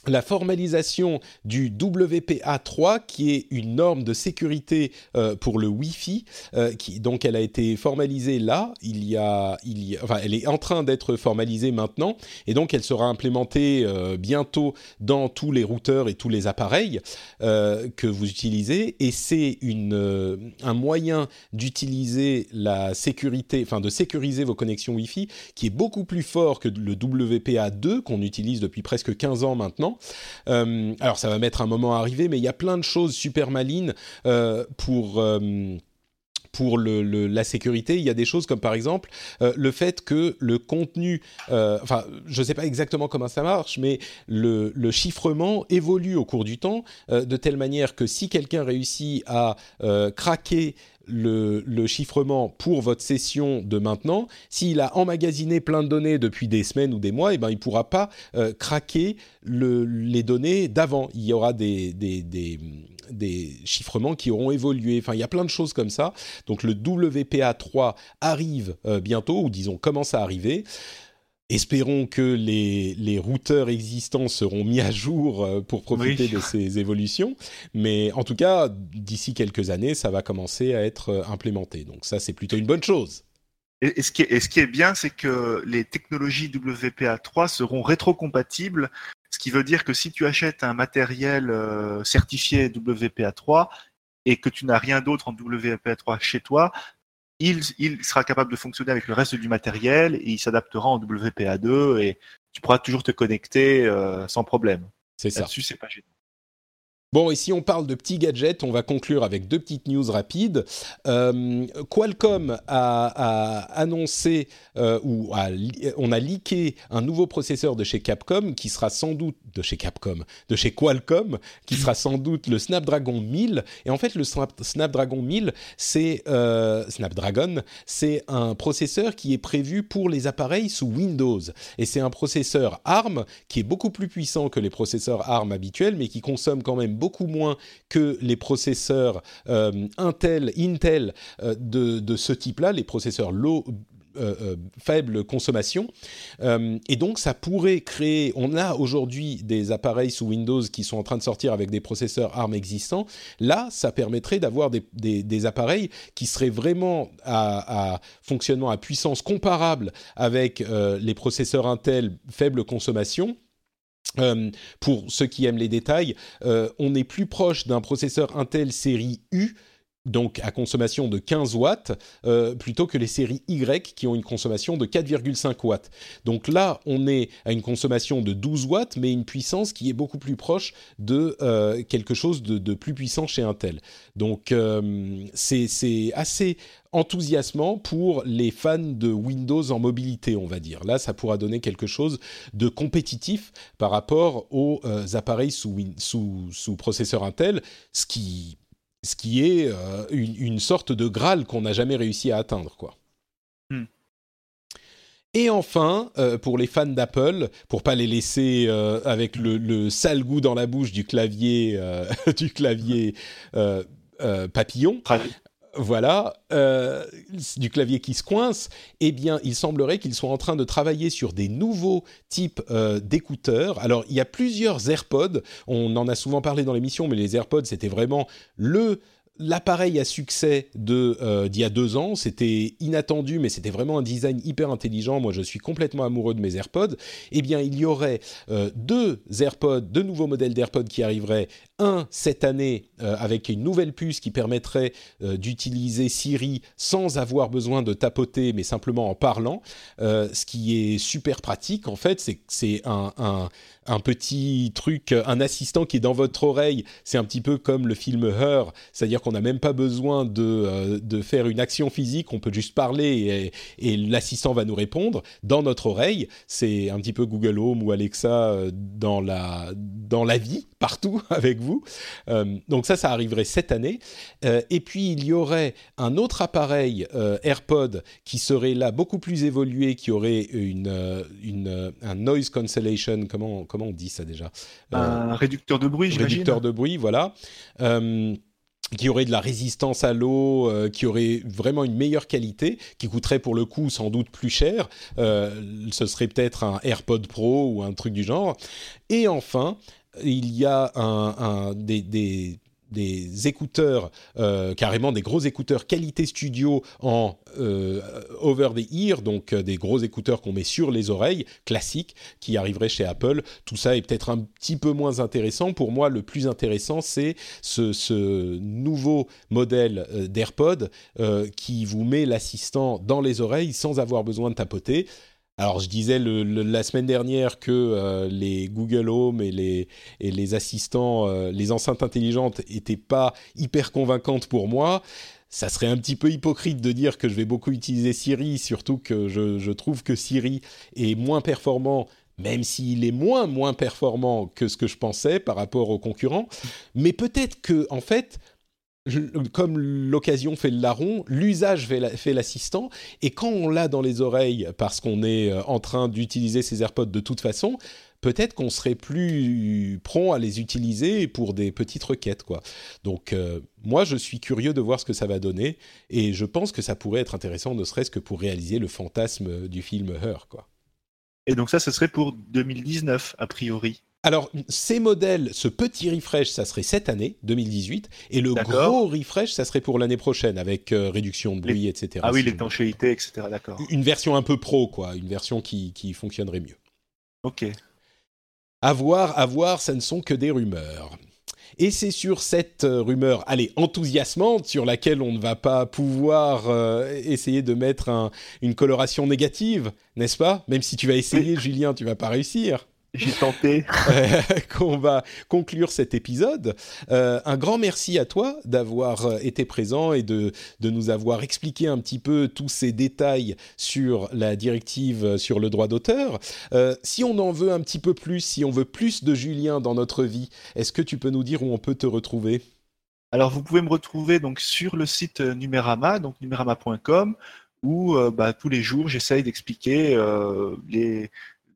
la formalisation du WPA3, qui est une norme de sécurité euh, pour le Wi-Fi, euh, qui donc elle a été formalisée là, il y a, enfin elle est en train d'être formalisée maintenant, et donc elle sera implémentée euh, bientôt dans tous les routeurs et tous les appareils que vous utilisez, et c'est un moyen d'utiliser la sécurité, enfin de sécuriser vos connexions Wi-Fi, qui est beaucoup plus fort que le WPA2 qu'on utilise depuis presque 15 ans maintenant euh, alors ça va mettre un moment à arriver, mais il y a plein de choses super malines euh, pour euh, la sécurité, il y a des choses comme par exemple le fait que le contenu, enfin je ne sais pas exactement comment ça marche, mais le chiffrement évolue au cours du temps de telle manière que si quelqu'un réussit à craquer le, chiffrement pour votre session de maintenant, s'il a emmagasiné plein de données depuis des semaines ou des mois, eh ben, il ne pourra pas euh, craquer les données d'avant. Il y aura des, des, chiffrements qui auront évolué. Enfin, il y a plein de choses comme ça. Donc le WPA3 arrive euh, bientôt, ou disons commence à arriver. Espérons que les, les, routeurs existants seront mis à jour euh, pour profiter de ces évolutions. Mais en tout cas, d'ici quelques années, ça va commencer à être euh, implémenté. Donc ça, c'est plutôt une bonne chose. Et, ce, qui est, ce, qui est, bien, c'est que les technologies WPA3 seront rétrocompatibles, ce qui veut dire que si tu achètes un matériel euh, certifié WPA3 et que tu n'as rien d'autre en WPA3 chez toi, il, sera capable de fonctionner avec le reste du matériel et il s'adaptera en WPA2 et tu pourras toujours te connecter euh, sans problème. C'est ça. Là-dessus, c'est pas gênant. Bon, et si on parle de petits gadgets, on va conclure avec deux petites news rapides. Euh, Qualcomm a, annoncé, euh, ou on a leaké un nouveau processeur de chez Capcom qui sera sans doute, de chez Capcom, de chez Qualcomm, qui sera sans doute le Snapdragon 1000. Et en fait, le Snapdragon 1000, c'est euh, Snapdragon, c'est un processeur qui est prévu pour les appareils sous Windows. Et c'est un processeur ARM qui est beaucoup plus puissant que les processeurs ARM habituels, mais qui consomme quand même beaucoup moins que les processeurs euh, Intel, Intel euh, de, ce type-là, les processeurs low, euh, faible consommation. et donc, ça pourrait créer. On a aujourd'hui des appareils sous Windows qui sont en train de sortir avec des processeurs ARM existants. Là, ça permettrait d'avoir des, appareils qui seraient vraiment à, à, fonctionnement à puissance comparable avec les processeurs Intel faible consommation euh, pour ceux qui aiment les détails, euh, on est plus proche d'un processeur Intel série U donc à consommation de 15 watts, euh, plutôt que les séries Y qui ont une consommation de 4,5 watts. Donc là, on est à une consommation de 12 watts, mais une puissance qui est beaucoup plus proche de quelque chose de, plus puissant chez Intel. Donc c'est assez enthousiasmant pour les fans de Windows en mobilité, on va dire. Là, ça pourra donner quelque chose de compétitif par rapport aux euh, appareils sous, sous, sous, processeur Intel, ce qui, ce qui est euh, une, sorte de Graal qu'on n'a jamais réussi à atteindre, quoi. Hmm. Et enfin, euh, pour les fans d'Apple, pour pas les laisser avec le, sale goût dans la bouche du clavier, du clavier papillon, voilà, euh, du clavier qui se coince, eh bien, il semblerait qu'ils soient en train de travailler sur des nouveaux types euh, d'écouteurs. Alors, il y a plusieurs AirPods, on en a souvent parlé dans l'émission, mais les AirPods, c'était vraiment le l'appareil à succès de euh, d'il y a deux ans. C'était inattendu, mais c'était vraiment un design hyper intelligent. Moi, je suis complètement amoureux de mes AirPods. Eh bien, il y aurait deux AirPods, deux nouveaux modèles d'AirPods qui arriveraient. Un cette année euh, avec une nouvelle puce qui permettrait d'utiliser Siri sans avoir besoin de tapoter, mais simplement en parlant. ce qui est super pratique, en fait, c'est c'est un, un petit truc, un assistant qui est dans votre oreille. C'est un petit peu comme le film Her, c'est-à-dire qu'on n'a même pas besoin de, euh, de, faire une action physique, on peut juste parler et, et l'assistant va nous répondre dans notre oreille. C'est un petit peu Google Home ou Alexa euh, dans la, dans la vie, partout avec vous. Euh, donc ça, ça arriverait cette année. et puis il y aurait un autre appareil AirPod qui serait là beaucoup plus évolué, qui aurait une, une, un noise cancellation, comment, comment on dit ça déjà? Un réducteur de bruit, j'imagine. Réducteur de bruit, voilà. Euh, qui aurait de la résistance à l'eau, euh, qui aurait vraiment une meilleure qualité, qui coûterait pour le coup sans doute plus cher. Euh, ce serait peut-être un AirPod Pro ou un truc du genre. Et enfin, il y a des, écouteurs, euh, carrément des gros écouteurs qualité studio en euh, over the ear, donc euh, des gros écouteurs qu'on met sur les oreilles, classiques, qui arriveraient chez Apple. Tout ça est peut-être un petit peu moins intéressant. Pour moi, le plus intéressant, c'est ce, ce, nouveau modèle d'AirPod qui vous met l'assistant dans les oreilles sans avoir besoin de tapoter. Alors je disais la semaine dernière que euh, les Google Home et les, assistants, euh, les enceintes intelligentes n'étaient pas hyper convaincantes pour moi. Ça serait un petit peu hypocrite de dire que je vais beaucoup utiliser Siri, surtout que je, je trouve que Siri est moins performant même s'il est moins moins performant que ce que je pensais par rapport aux concurrents. Mais peut-être que en fait, comme l'occasion fait le larron, l'usage fait l'assistant, et quand on l'a dans les oreilles parce qu'on est euh, en train d'utiliser ses AirPods de toute façon, peut-être qu'on serait plus prompt à les utiliser pour des petites requêtes, quoi. Donc, euh, moi, je suis curieux de voir ce que ça va donner, et je pense que ça pourrait être intéressant, ne serait-ce que pour réaliser le fantasme du film Her, quoi. Et donc ça, ce serait pour 2019, a priori. Alors, ces modèles, ce petit refresh, ça serait cette année, 2018, et le gros refresh, ça serait pour l'année prochaine, avec euh, réduction de bruit, etc. Ah oui, l'étanchéité, etc. D'accord. Une version un peu pro, quoi, une version qui, qui fonctionnerait mieux. Ok. À voir, à voir, ça ne sont que des rumeurs. Et c'est sur cette euh, rumeur, allez, enthousiasmante, sur laquelle on ne va pas pouvoir euh, essayer de mettre une coloration négative, n'est-ce pas? Même si tu vas essayer, Julien, tu vas pas réussir. J'ai tenté. qu'on va conclure cet épisode. Euh, un grand merci à toi d'avoir euh, été présent et de, de nous avoir expliqué un petit peu tous ces détails sur la directive euh, sur le droit d'auteur. si on en veut un petit peu plus, si on veut plus de Julien dans notre vie, est-ce que tu peux nous dire où on peut te retrouver? Alors vous pouvez me retrouver donc sur le site Numérama, donc numérama.com, où bah, tous les jours j'essaye d'expliquer les,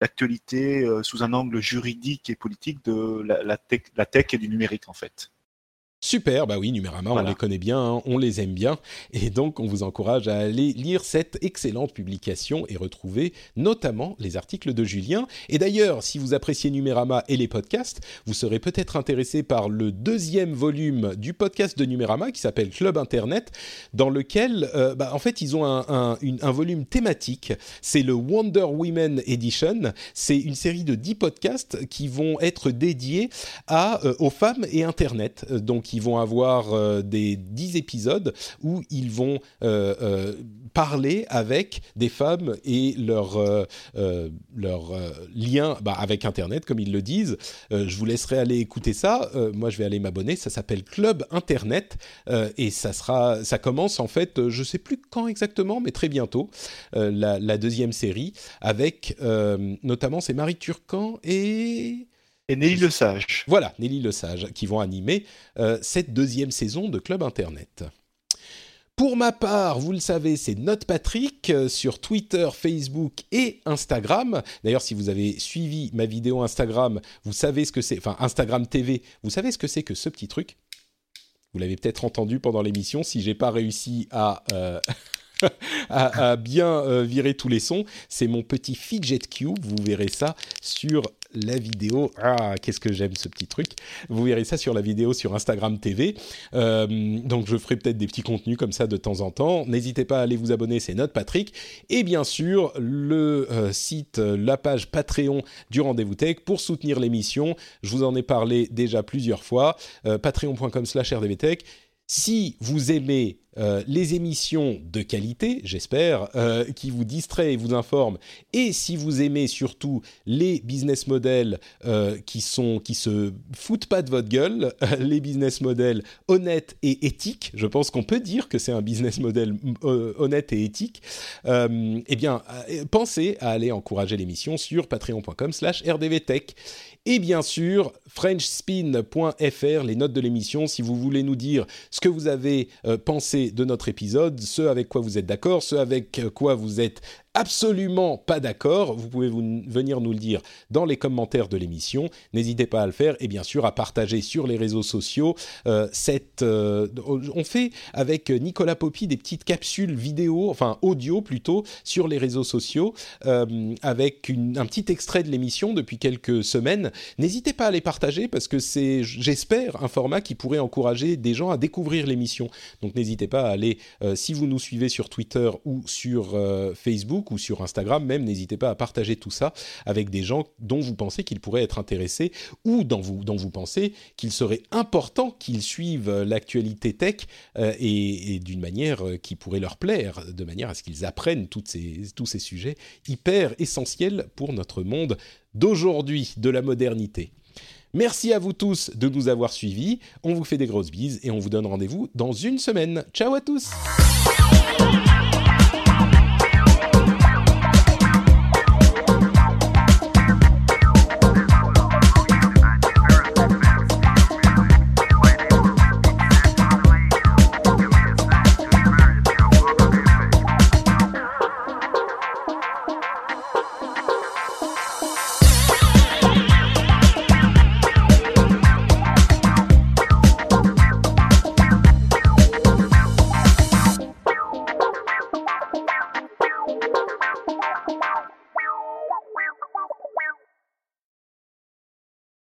l'actualité euh, sous un angle juridique et politique de la, tech, la tech et du numérique en fait. Super, bah oui, Numérama, on les connaît bien, hein, on les aime bien, et donc on vous encourage à aller lire cette excellente publication et retrouver notamment les articles de Julien. Et d'ailleurs, si vous appréciez Numérama et les podcasts, vous serez peut-être intéressé par le deuxième volume du podcast de Numérama qui s'appelle Club Internet, dans lequel, euh, bah, en fait, ils ont un, un volume thématique. C'est le Wonder Women Edition. C'est une série de 10 podcasts qui vont être dédiés à, euh, aux femmes et Internet. Donc, ils vont avoir euh, des dix épisodes où ils vont euh, euh, parler avec des femmes et leur, leur lien bah, avec Internet, comme ils le disent. je vous laisserai aller écouter ça. moi, je vais aller m'abonner. Ça s'appelle Club Internet et ça sera, ça commence en fait, je sais plus quand exactement, mais très bientôt, la, la, deuxième série avec notamment c'est Marie Turcan et et Nelly Le Sage. Voilà, Nelly Le Sage, qui vont animer euh, cette deuxième saison de Club Internet. Pour ma part, vous le savez, c'est Note Patrick euh, sur Twitter, Facebook et Instagram. D'ailleurs, si vous avez suivi ma vidéo Instagram, vous savez ce que c'est, enfin Instagram TV, vous savez ce que c'est que ce petit truc? Vous l'avez peut-être entendu pendant l'émission. Si j'ai pas réussi à euh, bien virer tous les sons. C'est mon petit fidget cube. Vous verrez ça sur la vidéo. Ah, qu'est-ce que j'aime ce petit truc. Vous verrez ça sur la vidéo sur Instagram TV. Euh, donc je ferai peut-être des petits contenus comme ça de temps en temps. N'hésitez pas à aller vous abonner, c'est Note Patrick. Et bien sûr, le euh, site, la page Patreon du Rendez-vous Tech pour soutenir l'émission. Je vous en ai parlé déjà plusieurs fois. Euh, patreon.com slash rdvtech. Si vous aimez euh, les émissions de qualité, j'espère, euh, qui vous distraient et vous informent. Et si vous aimez surtout les business models euh, qui sont qui se foutent pas de votre gueule, les business models honnêtes et éthiques, je pense qu'on peut dire que c'est un business model honnête et éthique. eh bien, pensez à aller encourager l'émission sur patreon.com/rdvtech. Et bien sûr, frenchspin.fr, les notes de l'émission, si vous voulez nous dire ce que vous avez pensé de notre épisode, ce avec quoi vous êtes d'accord, ce avec quoi vous êtes absolument pas d'accord, vous pouvez venir nous le dire dans les commentaires de l'émission. N'hésitez pas à le faire et bien sûr à partager sur les réseaux sociaux. Euh, cette, euh, on fait avec Nicolas Poppy des petites capsules vidéo, enfin audio plutôt, sur les réseaux sociaux euh, avec un petit extrait de l'émission depuis quelques semaines. N'hésitez pas à les partager parce que c'est, j'espère, un format qui pourrait encourager des gens à découvrir l'émission. Donc n'hésitez pas à aller, si vous nous suivez sur Twitter ou sur Facebook, ou sur Instagram même, n'hésitez pas à partager tout ça avec des gens dont vous pensez qu'ils pourraient être intéressés ou dont vous, dont vous pensez qu'il serait important qu'ils suivent l'actualité tech euh, et, d'une manière euh, qui pourrait leur plaire, de manière à ce qu'ils apprennent ces, tous ces sujets hyper essentiels pour notre monde d'aujourd'hui, de la modernité. Merci à vous tous de nous avoir suivis. On vous fait des grosses bises et on vous donne rendez-vous dans une semaine. Ciao à tous